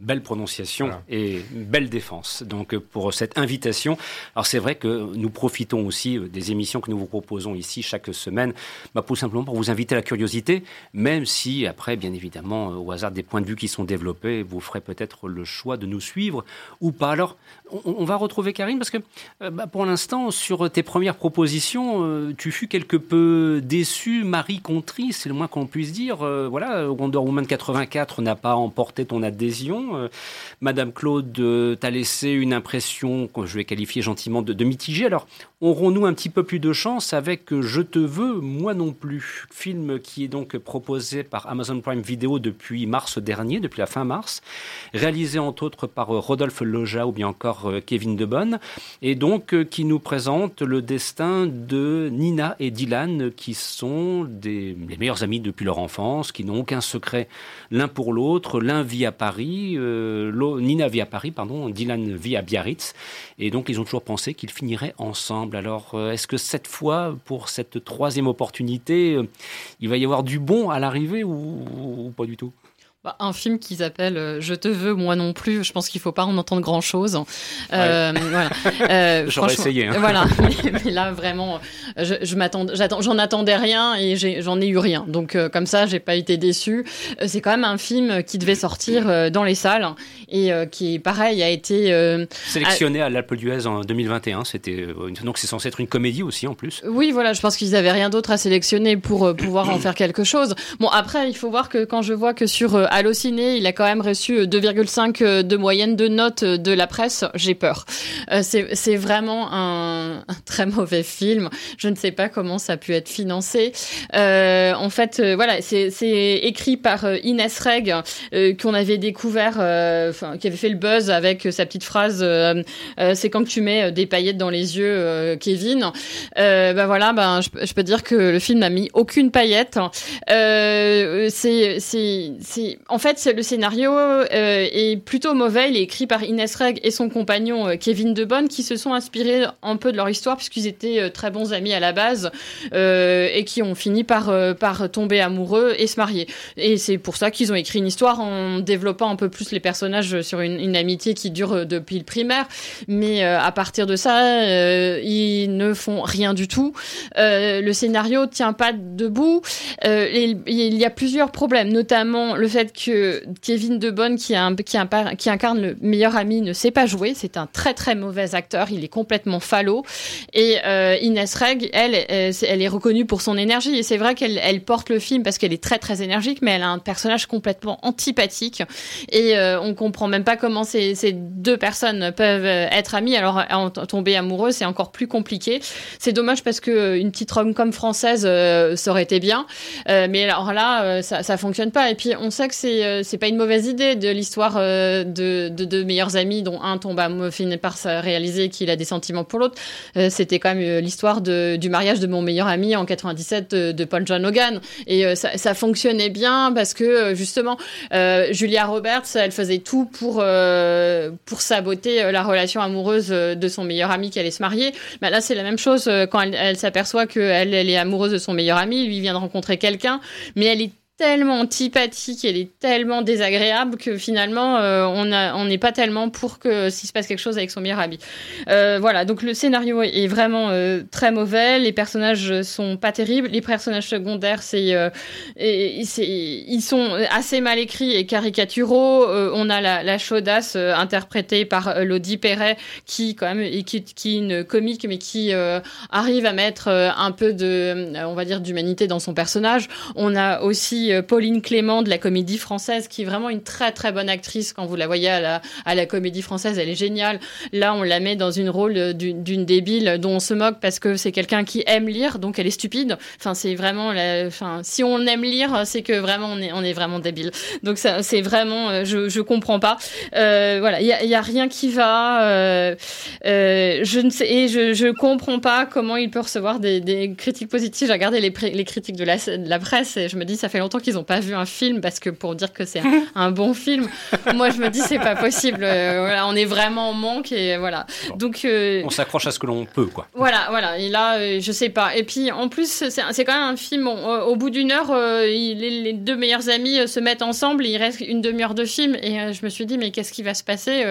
Belle prononciation Voilà. et belle défense. Donc euh, pour cette invitation, alors c'est vrai que nous profitons aussi euh, des émissions que nous vous proposons ici chaque semaine, bah, pour simplement pour vous inviter à la curiosité, même si après, bien évidemment, euh, au hasard des points de vue qui sont développés, vous ferez peut-être le choix de nous suivre ou pas. Alors, on, on va retrouver Karine parce que bah, pour l'instant, sur tes premières propositions, tu fus quelque peu déçu, Marie Contry, c'est le moins qu'on puisse dire. Voilà, Wonder Woman 84 n'a pas emporté ton adhésion. Euh, Madame Claude euh, t'a laissé une impression que je vais qualifier gentiment de, mitigée. Alors, aurons-nous un petit peu plus de chance avec euh, Je te veux, moi non plus, film qui est donc proposé par Amazon Prime Video depuis mars dernier, depuis la fin mars, réalisé entre autres par Rodolphe Loja ou bien encore Kevin Debonne, et donc qui nous présente le destin de Nina et Dylan, qui sont les meilleurs amis depuis leur enfance, qui n'ont aucun secret l'un pour l'autre. L'un vit à Paris, Nina vit à Paris, pardon, Dylan vit à Biarritz, et donc ils ont toujours pensé qu'ils finiraient ensemble. Alors, euh, est-ce que cette fois, pour cette troisième opportunité, euh, il va y avoir du bon à l'arrivée ou pas du tout? Bah, un film qui s'appelle euh, Je te veux, moi non plus. Je pense qu'il faut pas en entendre grand chose. Euh, voilà. Euh, J'aurais essayé, hein. Voilà. Mais, mais là, vraiment, je, j'attends, j'en attendais rien et j'en ai, eu rien. Donc, euh, comme ça, j'ai pas été déçue. Euh, c'est quand même un film qui devait sortir dans les salles et qui, pareil, a été. Sélectionné à l'Alpe d'Huez en 2021, c'était donc c'est censé être une comédie aussi en plus. Oui, voilà, je pense qu'ils avaient rien d'autre à sélectionner pour pouvoir en faire quelque chose. Bon, après, il faut voir que quand je vois que sur Allociné, il a quand même reçu euh, 2,5 euh, de moyenne de notes euh, de la presse, j'ai peur. Euh, c'est vraiment un, très mauvais film. Je ne sais pas comment ça a pu être financé. Euh, en fait, euh, voilà, c'est écrit par euh, Inès Reg, euh, qu'on avait découvert, euh, enfin, qui avait fait le buzz avec euh, sa petite phrase euh, euh, C'est quand tu mets euh, des paillettes dans les yeux, euh, Kevin. Euh, ben voilà, ben je, je peux dire que le film n'a mis aucune paillette. Euh, c'est, c'est, c'est, en fait, le scénario euh, est plutôt mauvais. Il est écrit par Inès Reg et son compagnon euh, Kevin Debonne, qui se sont inspirés un peu de leur histoire puisqu'ils étaient euh, très bons amis à la base et qui ont fini par tomber amoureux et se marier. Et c'est pour ça qu'ils ont écrit une histoire en développant un peu plus les personnages sur une, une amitié qui dure depuis le primaire. Mais à partir de ça, ils ne font rien du tout. Le scénario tient pas debout. Il y a plusieurs problèmes, notamment le fait que Kevin Debonne, qui, qui, incarne le meilleur ami, ne sait pas jouer. C'est un très très mauvais acteur. Il est complètement falot. Et euh, Inès Reg, elle, euh, elle est reconnue pour son énergie. Et c'est vrai qu'elle elle porte le film parce qu'elle est très très énergique, mais elle a un personnage complètement antipathique. Et euh, on comprend même pas comment ces, deux personnes peuvent euh, être amies. Alors tomber amoureux, c'est encore plus compliqué. C'est dommage parce que une petite rom-com française, euh, ça aurait été bien. Mais alors là, ça, ça fonctionne pas. Et puis on sait que c'est euh, c'est pas une mauvaise idée de l'histoire euh, de, de deux meilleurs amis dont un tombe amoureux, finit par se réaliser qu'il a des sentiments pour l'autre. Euh, C'était quand même l'histoire du mariage de mon meilleur ami en 97 de, Paul John Hogan. Et ça, fonctionnait bien parce que justement, Julia Roberts, elle faisait tout pour, pour saboter la relation amoureuse de son meilleur ami qui allait se marier. Bah, là, c'est la même chose quand elle, s'aperçoit qu'elle elle est amoureuse de son meilleur ami, lui vient de rencontrer quelqu'un, mais elle est tellement antipathique, elle est tellement désagréable que finalement euh, on n'est pas tellement pour que s'il se passe quelque chose avec son ami. Euh, voilà, donc le scénario est vraiment euh, très mauvais, les personnages sont pas terribles, les personnages secondaires c'est, ils sont assez mal écrits et caricaturaux. on a la, la chaudasse interprétée par Lodi Perret qui quand même qui, qui est une comique mais qui arrive à mettre un peu de, on va dire d'humanité dans son personnage. On a aussi euh, Pauline Clément de la Comédie Française, qui est vraiment une très très bonne actrice. Quand vous la voyez à la, à la Comédie Française, elle est géniale. Là, on la met dans une rôle d'une débile dont on se moque parce que c'est quelqu'un qui aime lire, donc elle est stupide. Enfin, c'est vraiment, enfin, si on aime lire, c'est que vraiment on est, on est vraiment débile. Donc c'est vraiment, euh, je, je comprends pas. Euh, voilà, il y a, rien qui va. Euh, euh, je ne sais, et je, je comprends pas comment il peut recevoir des, critiques positives. J'ai regardé les, les critiques de la, de la presse et je me dis, ça fait longtemps qu'ils n'ont pas vu un film parce que pour dire que c'est un, bon film, moi je me dis c'est pas possible. Euh, voilà, on est vraiment en manque et voilà. Donc euh, on s'accroche à ce que l'on peut quoi. Voilà, voilà. Et là, euh, je sais pas. Et puis en plus, c'est quand même un film. au bout d'une heure, les, deux meilleurs amis se mettent ensemble. Et il reste une demi-heure de film et je me suis dit mais qu'est-ce qui va se passer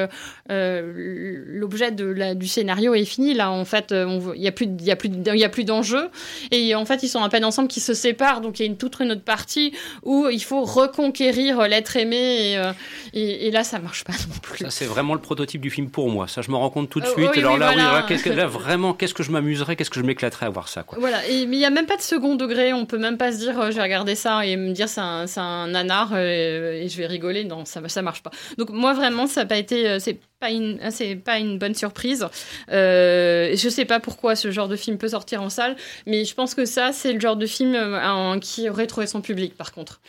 L'objet de du scénario est fini là. En fait, il y a plus, il y a plus, il y a plus d'enjeux et en fait ils sont à peine ensemble, qui se séparent. Donc il y a une toute une autre partie où il faut reconquérir l'être aimé euh, et, et, là ça marche pas non plus. Ça c'est vraiment le prototype du film pour moi. Ça je me rends compte tout de euh, suite. Alors là, oui, que, là vraiment qu'est-ce que je m'amuserais, qu'est-ce que je m'éclaterais à voir ça quoi. Voilà. Et, mais il y a même pas de second degré. On peut même pas se dire euh, j'ai regardé ça et me dire c'est un, un nanar et je vais rigoler. Non, ça ça marche pas. Donc moi vraiment ça n'a pas été c'est pas une c'est pas une bonne surprise. Euh, je sais pas pourquoi ce genre de film peut sortir en salle, mais je pense que ça c'est le genre de film qui aurait trouvé son public par contre.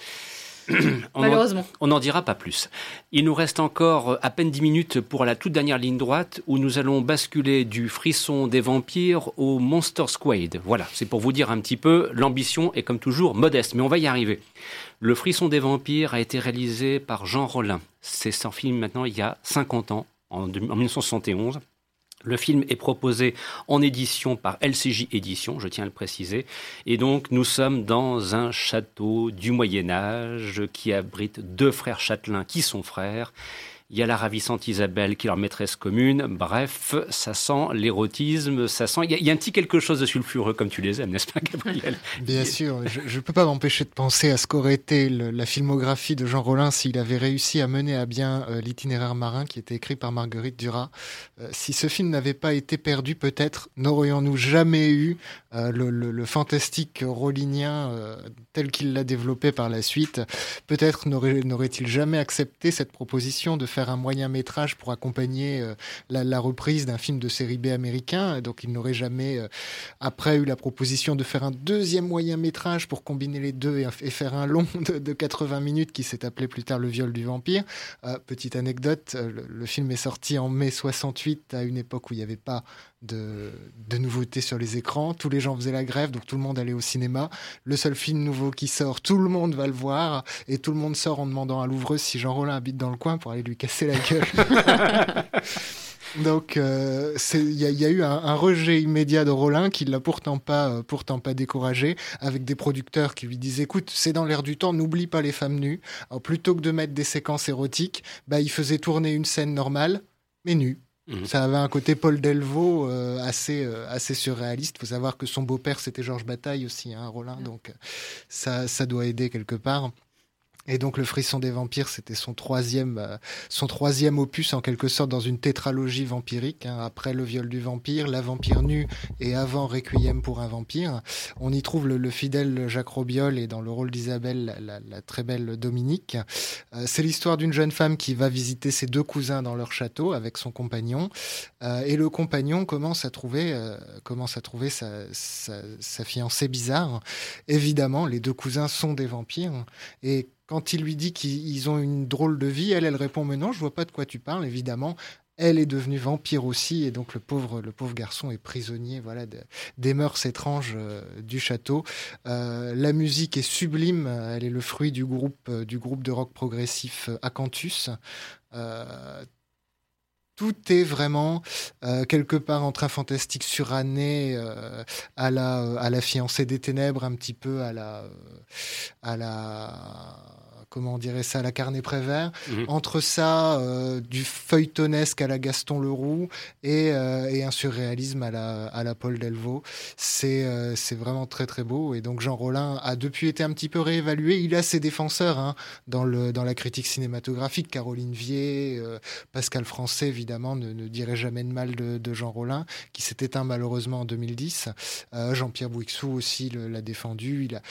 Malheureusement. on n'en dira pas plus. Il nous reste encore à peine 10 minutes pour la toute dernière ligne droite où nous allons basculer du frisson des vampires au Monster Squad. Voilà, c'est pour vous dire un petit peu, l'ambition est comme toujours modeste, mais on va y arriver. Le frisson des vampires a été réalisé par Jean Rollin. C'est son film maintenant il y a 50 ans, en 1971. Le film est proposé en édition par LCJ Édition, je tiens à le préciser. Et donc, nous sommes dans un château du Moyen-Âge qui abrite deux frères châtelains qui sont frères il y a la ravissante Isabelle qui est leur maîtresse commune. Bref, ça sent l'érotisme, ça sent. Il y, a, un petit quelque chose de sulfureux comme tu les aimes, n'est-ce pas, Gabriel Bien sûr. Je ne peux pas m'empêcher de penser à ce qu'aurait été la filmographie de Jean Rollin s'il avait réussi à mener à bien euh, l'itinéraire marin qui était écrit par Marguerite Duras. Euh, si ce film n'avait pas été perdu, peut-être n'aurions-nous jamais eu euh, le, le, fantastique rollinien tel qu'il l'a développé par la suite. Peut-être n'aurait-il jamais accepté cette proposition de faire un moyen métrage pour accompagner euh, la, reprise d'un film de série B américain? Donc il n'aurait jamais, euh, après, eu la proposition de faire un deuxième moyen métrage pour combiner les deux et, faire un long de, 80 minutes qui s'est appelé plus tard Le viol du vampire. Euh, petite anecdote, le, film est sorti en mai 68 à une époque où il n'y avait pas de, de, nouveautés sur les écrans. Tous les gens faisaient la grève, donc tout le monde allait au cinéma. Le seul film nouveau qui sort, tout le monde va le voir, et tout le monde sort en demandant à l'ouvreuse si Jean Rollin habite dans le coin pour aller lui casser la gueule. donc euh, il y, a eu un, rejet immédiat de Rollin qui l'a pourtant pas, euh, pourtant pas découragé, avec des producteurs qui lui disent écoute, c'est dans l'air du temps, n'oublie pas les femmes nues. Alors, plutôt que de mettre des séquences érotiques, bah, il faisait tourner une scène normale, mais nue. Mhm. Ça avait un côté Paul Delvaux euh, assez, euh, assez surréaliste. Il faut savoir que son beau-père, c'était Georges Bataille aussi, hein, Rollin. Donc ça, ça doit aider quelque part. Et donc le frisson des vampires, c'était son troisième, euh, son troisième opus en quelque sorte dans une tétralogie vampirique. Hein, après le viol du vampire, la vampire nue et avant Requiem pour un vampire. On y trouve le, fidèle Jacques Robiol et dans le rôle d'Isabelle, la, très belle Dominique. Euh, c'est l'histoire d'une jeune femme qui va visiter ses deux cousins dans leur château avec son compagnon. Euh, et le compagnon commence à trouver, commence à trouver sa, sa, fiancée bizarre. Évidemment, les deux cousins sont des vampires et quand il lui dit qu'ils ont une drôle de vie, elle, elle répond Mais non, je vois pas de quoi tu parles, évidemment. Elle est devenue vampire aussi, et donc le pauvre, le pauvre garçon est prisonnier voilà, des mœurs étranges euh, du château. Euh, la musique est sublime, elle est le fruit du groupe, euh, du groupe de rock progressif Acanthus tout est vraiment quelque part entre un fantastique suranné à la à la fiancée des ténèbres, un petit peu à la à la comment on dirait ça, la carnet Prévert. Mhm. Entre ça, euh, du feuilletonesque à la Gaston Leroux et, euh, et un surréalisme à la, à la Paul Delvaux. C'est euh, c'est vraiment très très beau. Et donc Jean Rollin a depuis été un petit peu réévalué. Il a ses défenseurs hein, dans, le, dans la critique cinématographique. Caroline Vier, Pascal Français, évidemment, ne, ne dirait jamais de mal de, de Jean Rollin, qui s'est éteint malheureusement en 2010. Jean-Pierre Bouixou aussi l'a défendu. Il a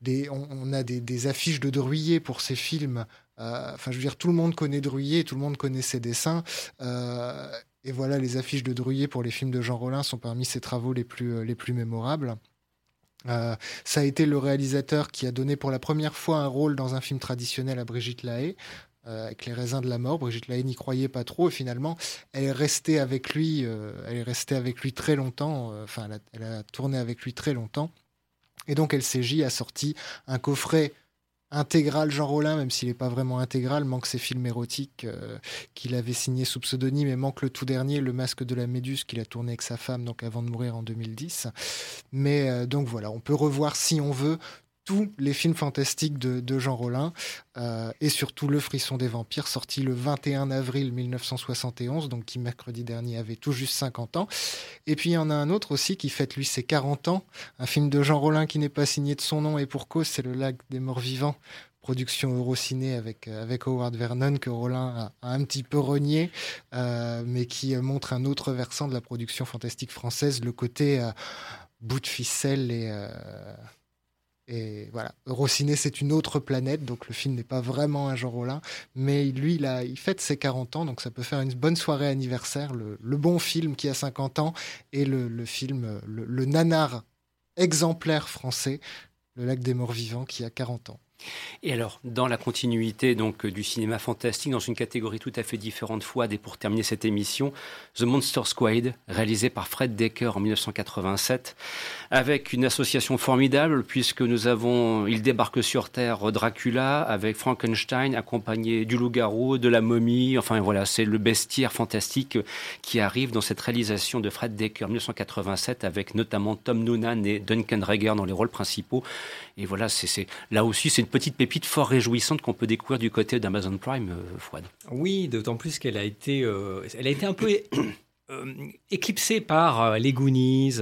des, on, on a des, des affiches de Druillet pour ces films. Euh, enfin, je veux dire, tout le monde connaît Druillet, tout le monde connaît ses dessins. Euh, et voilà, les affiches de Druillet pour les films de Jean Rollin sont parmi ses travaux les plus, euh, les plus mémorables. ça a été le réalisateur qui a donné pour la première fois un rôle dans un film traditionnel à Brigitte Lahaye, avec Les raisins de la mort. Brigitte Lahaye n'y croyait pas trop et finalement, elle est restée avec lui, elle est restée avec lui très longtemps. Enfin, elle, a, tourné avec lui très longtemps. Et donc, LCJ a sorti un coffret intégral Jean Rollin, même s'il n'est pas vraiment intégral, manque ses films érotiques euh, qu'il avait signés sous pseudonyme et manque le tout dernier, Le Masque de la Méduse, qu'il a tourné avec sa femme donc avant de mourir en 2010. Mais euh, donc voilà, on peut revoir si on veut tous les films fantastiques de, Jean Rollin euh, et surtout Le Frisson des Vampires, sorti le 21 avril 1971, donc qui mercredi dernier avait tout juste 50 ans. Et puis il y en a un autre aussi qui fête lui ses 40 ans, un film de Jean Rollin qui n'est pas signé de son nom et pour cause, c'est Le Lac des Morts Vivants, production Eurociné avec, euh, avec Howard Vernon que Rollin a, un petit peu renié, euh, mais qui montre un autre versant de la production fantastique française, le côté bout de ficelle et et voilà, Rossiné, c'est une autre planète, donc le film n'est pas vraiment un Jean Rollin, mais lui, il fête ses 40 ans, donc ça peut faire une bonne soirée anniversaire, le, bon film qui a 50 ans, et le, film, le, le nanar exemplaire français, Le Lac des Morts Vivants, qui a 40 ans. Et alors, dans la continuité donc du cinéma fantastique, dans une catégorie tout à fait différente fois, et pour terminer cette émission, The Monster Squad, réalisé par Fred Decker en 1987, avec une association formidable puisque nous avons, il débarque sur Terre Dracula avec Frankenstein accompagné du loup-garou, de la momie, enfin voilà, c'est le bestiaire fantastique qui arrive dans cette réalisation de Fred Decker en 1987 avec notamment Tom Noonan et Duncan Reger dans les rôles principaux. Et voilà, c'est là aussi c'est une petite pépite fort réjouissante qu'on peut découvrir du côté d'Amazon Prime, euh, Fouad. Oui, d'autant plus qu'elle a euh, a été un peu euh, éclipsée par les Goonies,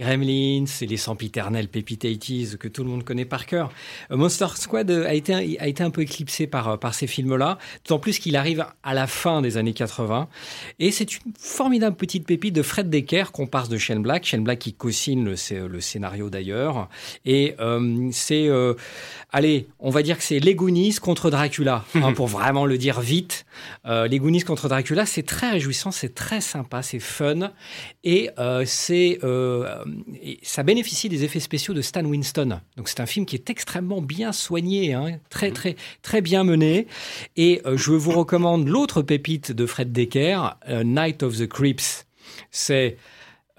Gremlins et les sempiternels Pépitaitis que tout le monde connaît par cœur. Euh, Monster Squad euh, a été, a été un peu éclipsé par, euh, par ces films-là, d'autant plus qu'il arrive à la fin des années 80. Et c'est une formidable petite pépite de Fred Decker qu'on passe de Shane Black. Shane Black qui co-signe le, le, scénario d'ailleurs. Et c'est, allez, on va dire que c'est Les Goonies contre Dracula, hein, pour vraiment le dire vite. les Goonies contre Dracula, c'est très réjouissant, c'est très sympa, c'est fun. Et c'est euh, ça bénéficie des effets spéciaux de Stan Winston. Donc c'est un film qui est extrêmement bien soigné, hein, très mhm. très très bien mené. Et euh, je vous recommande l'autre pépite de Fred Decker, euh, Night of the Creeps. C'est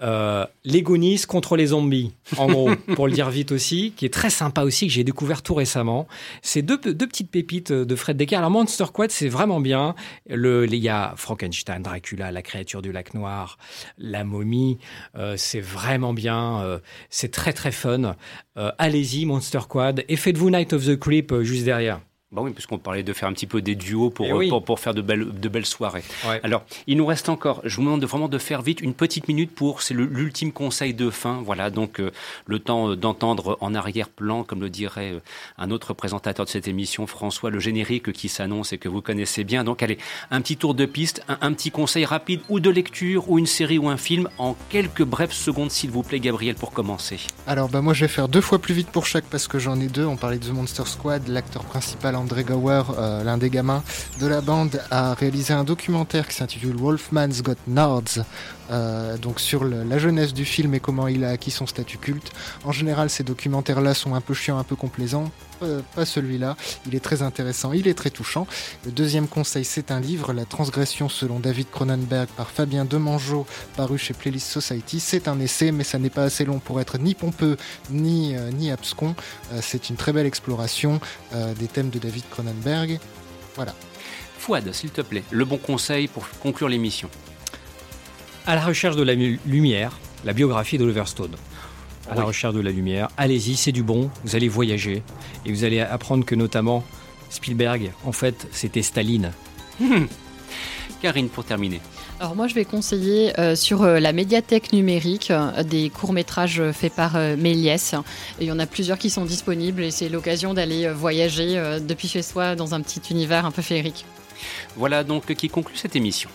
euh, les Goonies contre les zombies, en gros, pour le dire vite aussi, qui est très sympa aussi, que j'ai découvert tout récemment. C'est deux, deux, petites pépites de Fred Decker. Alors Monster Quad, c'est vraiment bien. Le, il y a Frankenstein, Dracula, la créature du lac noir, la momie. Euh, c'est vraiment bien. Euh, c'est très très fun. Euh, allez-y, Monster Quad. Et faites-vous Night of the Creep euh, juste derrière. Bah oui, puisqu'on parlait de faire un petit peu des duos pour, eh pour, pour, faire de belles, de belles soirées. Alors, il nous reste encore, je vous demande de, vraiment de faire vite une petite minute pour, c'est l'ultime conseil de fin. Voilà, donc euh, le temps euh, d'entendre en arrière-plan, comme le dirait euh, un autre présentateur de cette émission, François, le générique qui s'annonce et que vous connaissez bien. Donc, allez, un petit tour de piste, un, un, petit conseil rapide ou de lecture ou une série ou un film en quelques brèves secondes, s'il vous plaît, Gabriel, pour commencer. Alors, bah, moi, je vais faire deux fois plus vite pour chaque parce que j'en ai deux. On parlait de The Monster Squad, l'acteur principal André Gower, euh, l'un des gamins de la bande, a réalisé un documentaire qui s'intitule Wolfman's Got Nards, euh, donc sur la jeunesse du film et comment il a acquis son statut culte. En général, ces documentaires-là sont un peu chiants, un peu complaisants. pas celui-là. Il est très intéressant, il est très touchant. Le deuxième conseil, c'est un livre, La transgression selon David Cronenberg par Fabien Demangeau, paru chez Playlist Society. C'est un essai, mais ça n'est pas assez long pour être ni pompeux ni, euh, ni abscon. c'est une très belle exploration des thèmes de David Cronenberg Voilà. Fouad, s'il te plaît, le bon conseil pour conclure l'émission. À la recherche de la lumière, la biographie d'Oliver Stone. À la recherche de la lumière. Allez-y, c'est du bon. Vous allez voyager et vous allez apprendre que notamment Spielberg, en fait, c'était Staline. Karine, pour terminer. Alors moi, je vais conseiller euh, sur euh, la médiathèque numérique euh, des courts-métrages faits par Méliès. Il y en a plusieurs qui sont disponibles et c'est l'occasion d'aller voyager depuis chez soi dans un petit univers un peu féerique. Voilà donc qui conclut cette émission.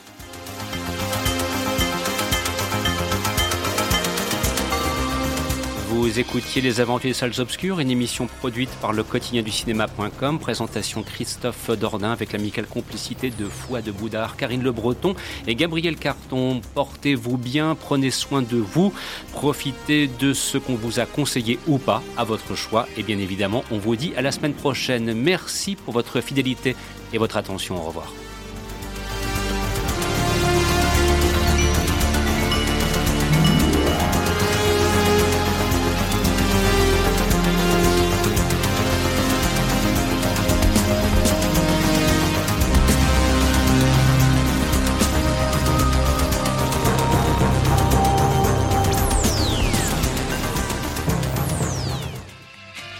Vous écoutiez Les Aventures des Salles Obscures, une émission produite par le quotidien du cinéma.com, présentation Christophe Dordain avec l'amicale complicité de Fouad de Boudard, Karine Le Breton et Gabriel Carton. Portez-vous bien, prenez soin de vous, profitez de ce qu'on vous a conseillé ou pas, à votre choix. Et bien évidemment, on vous dit à la semaine prochaine. Merci pour votre fidélité et votre attention. Au revoir.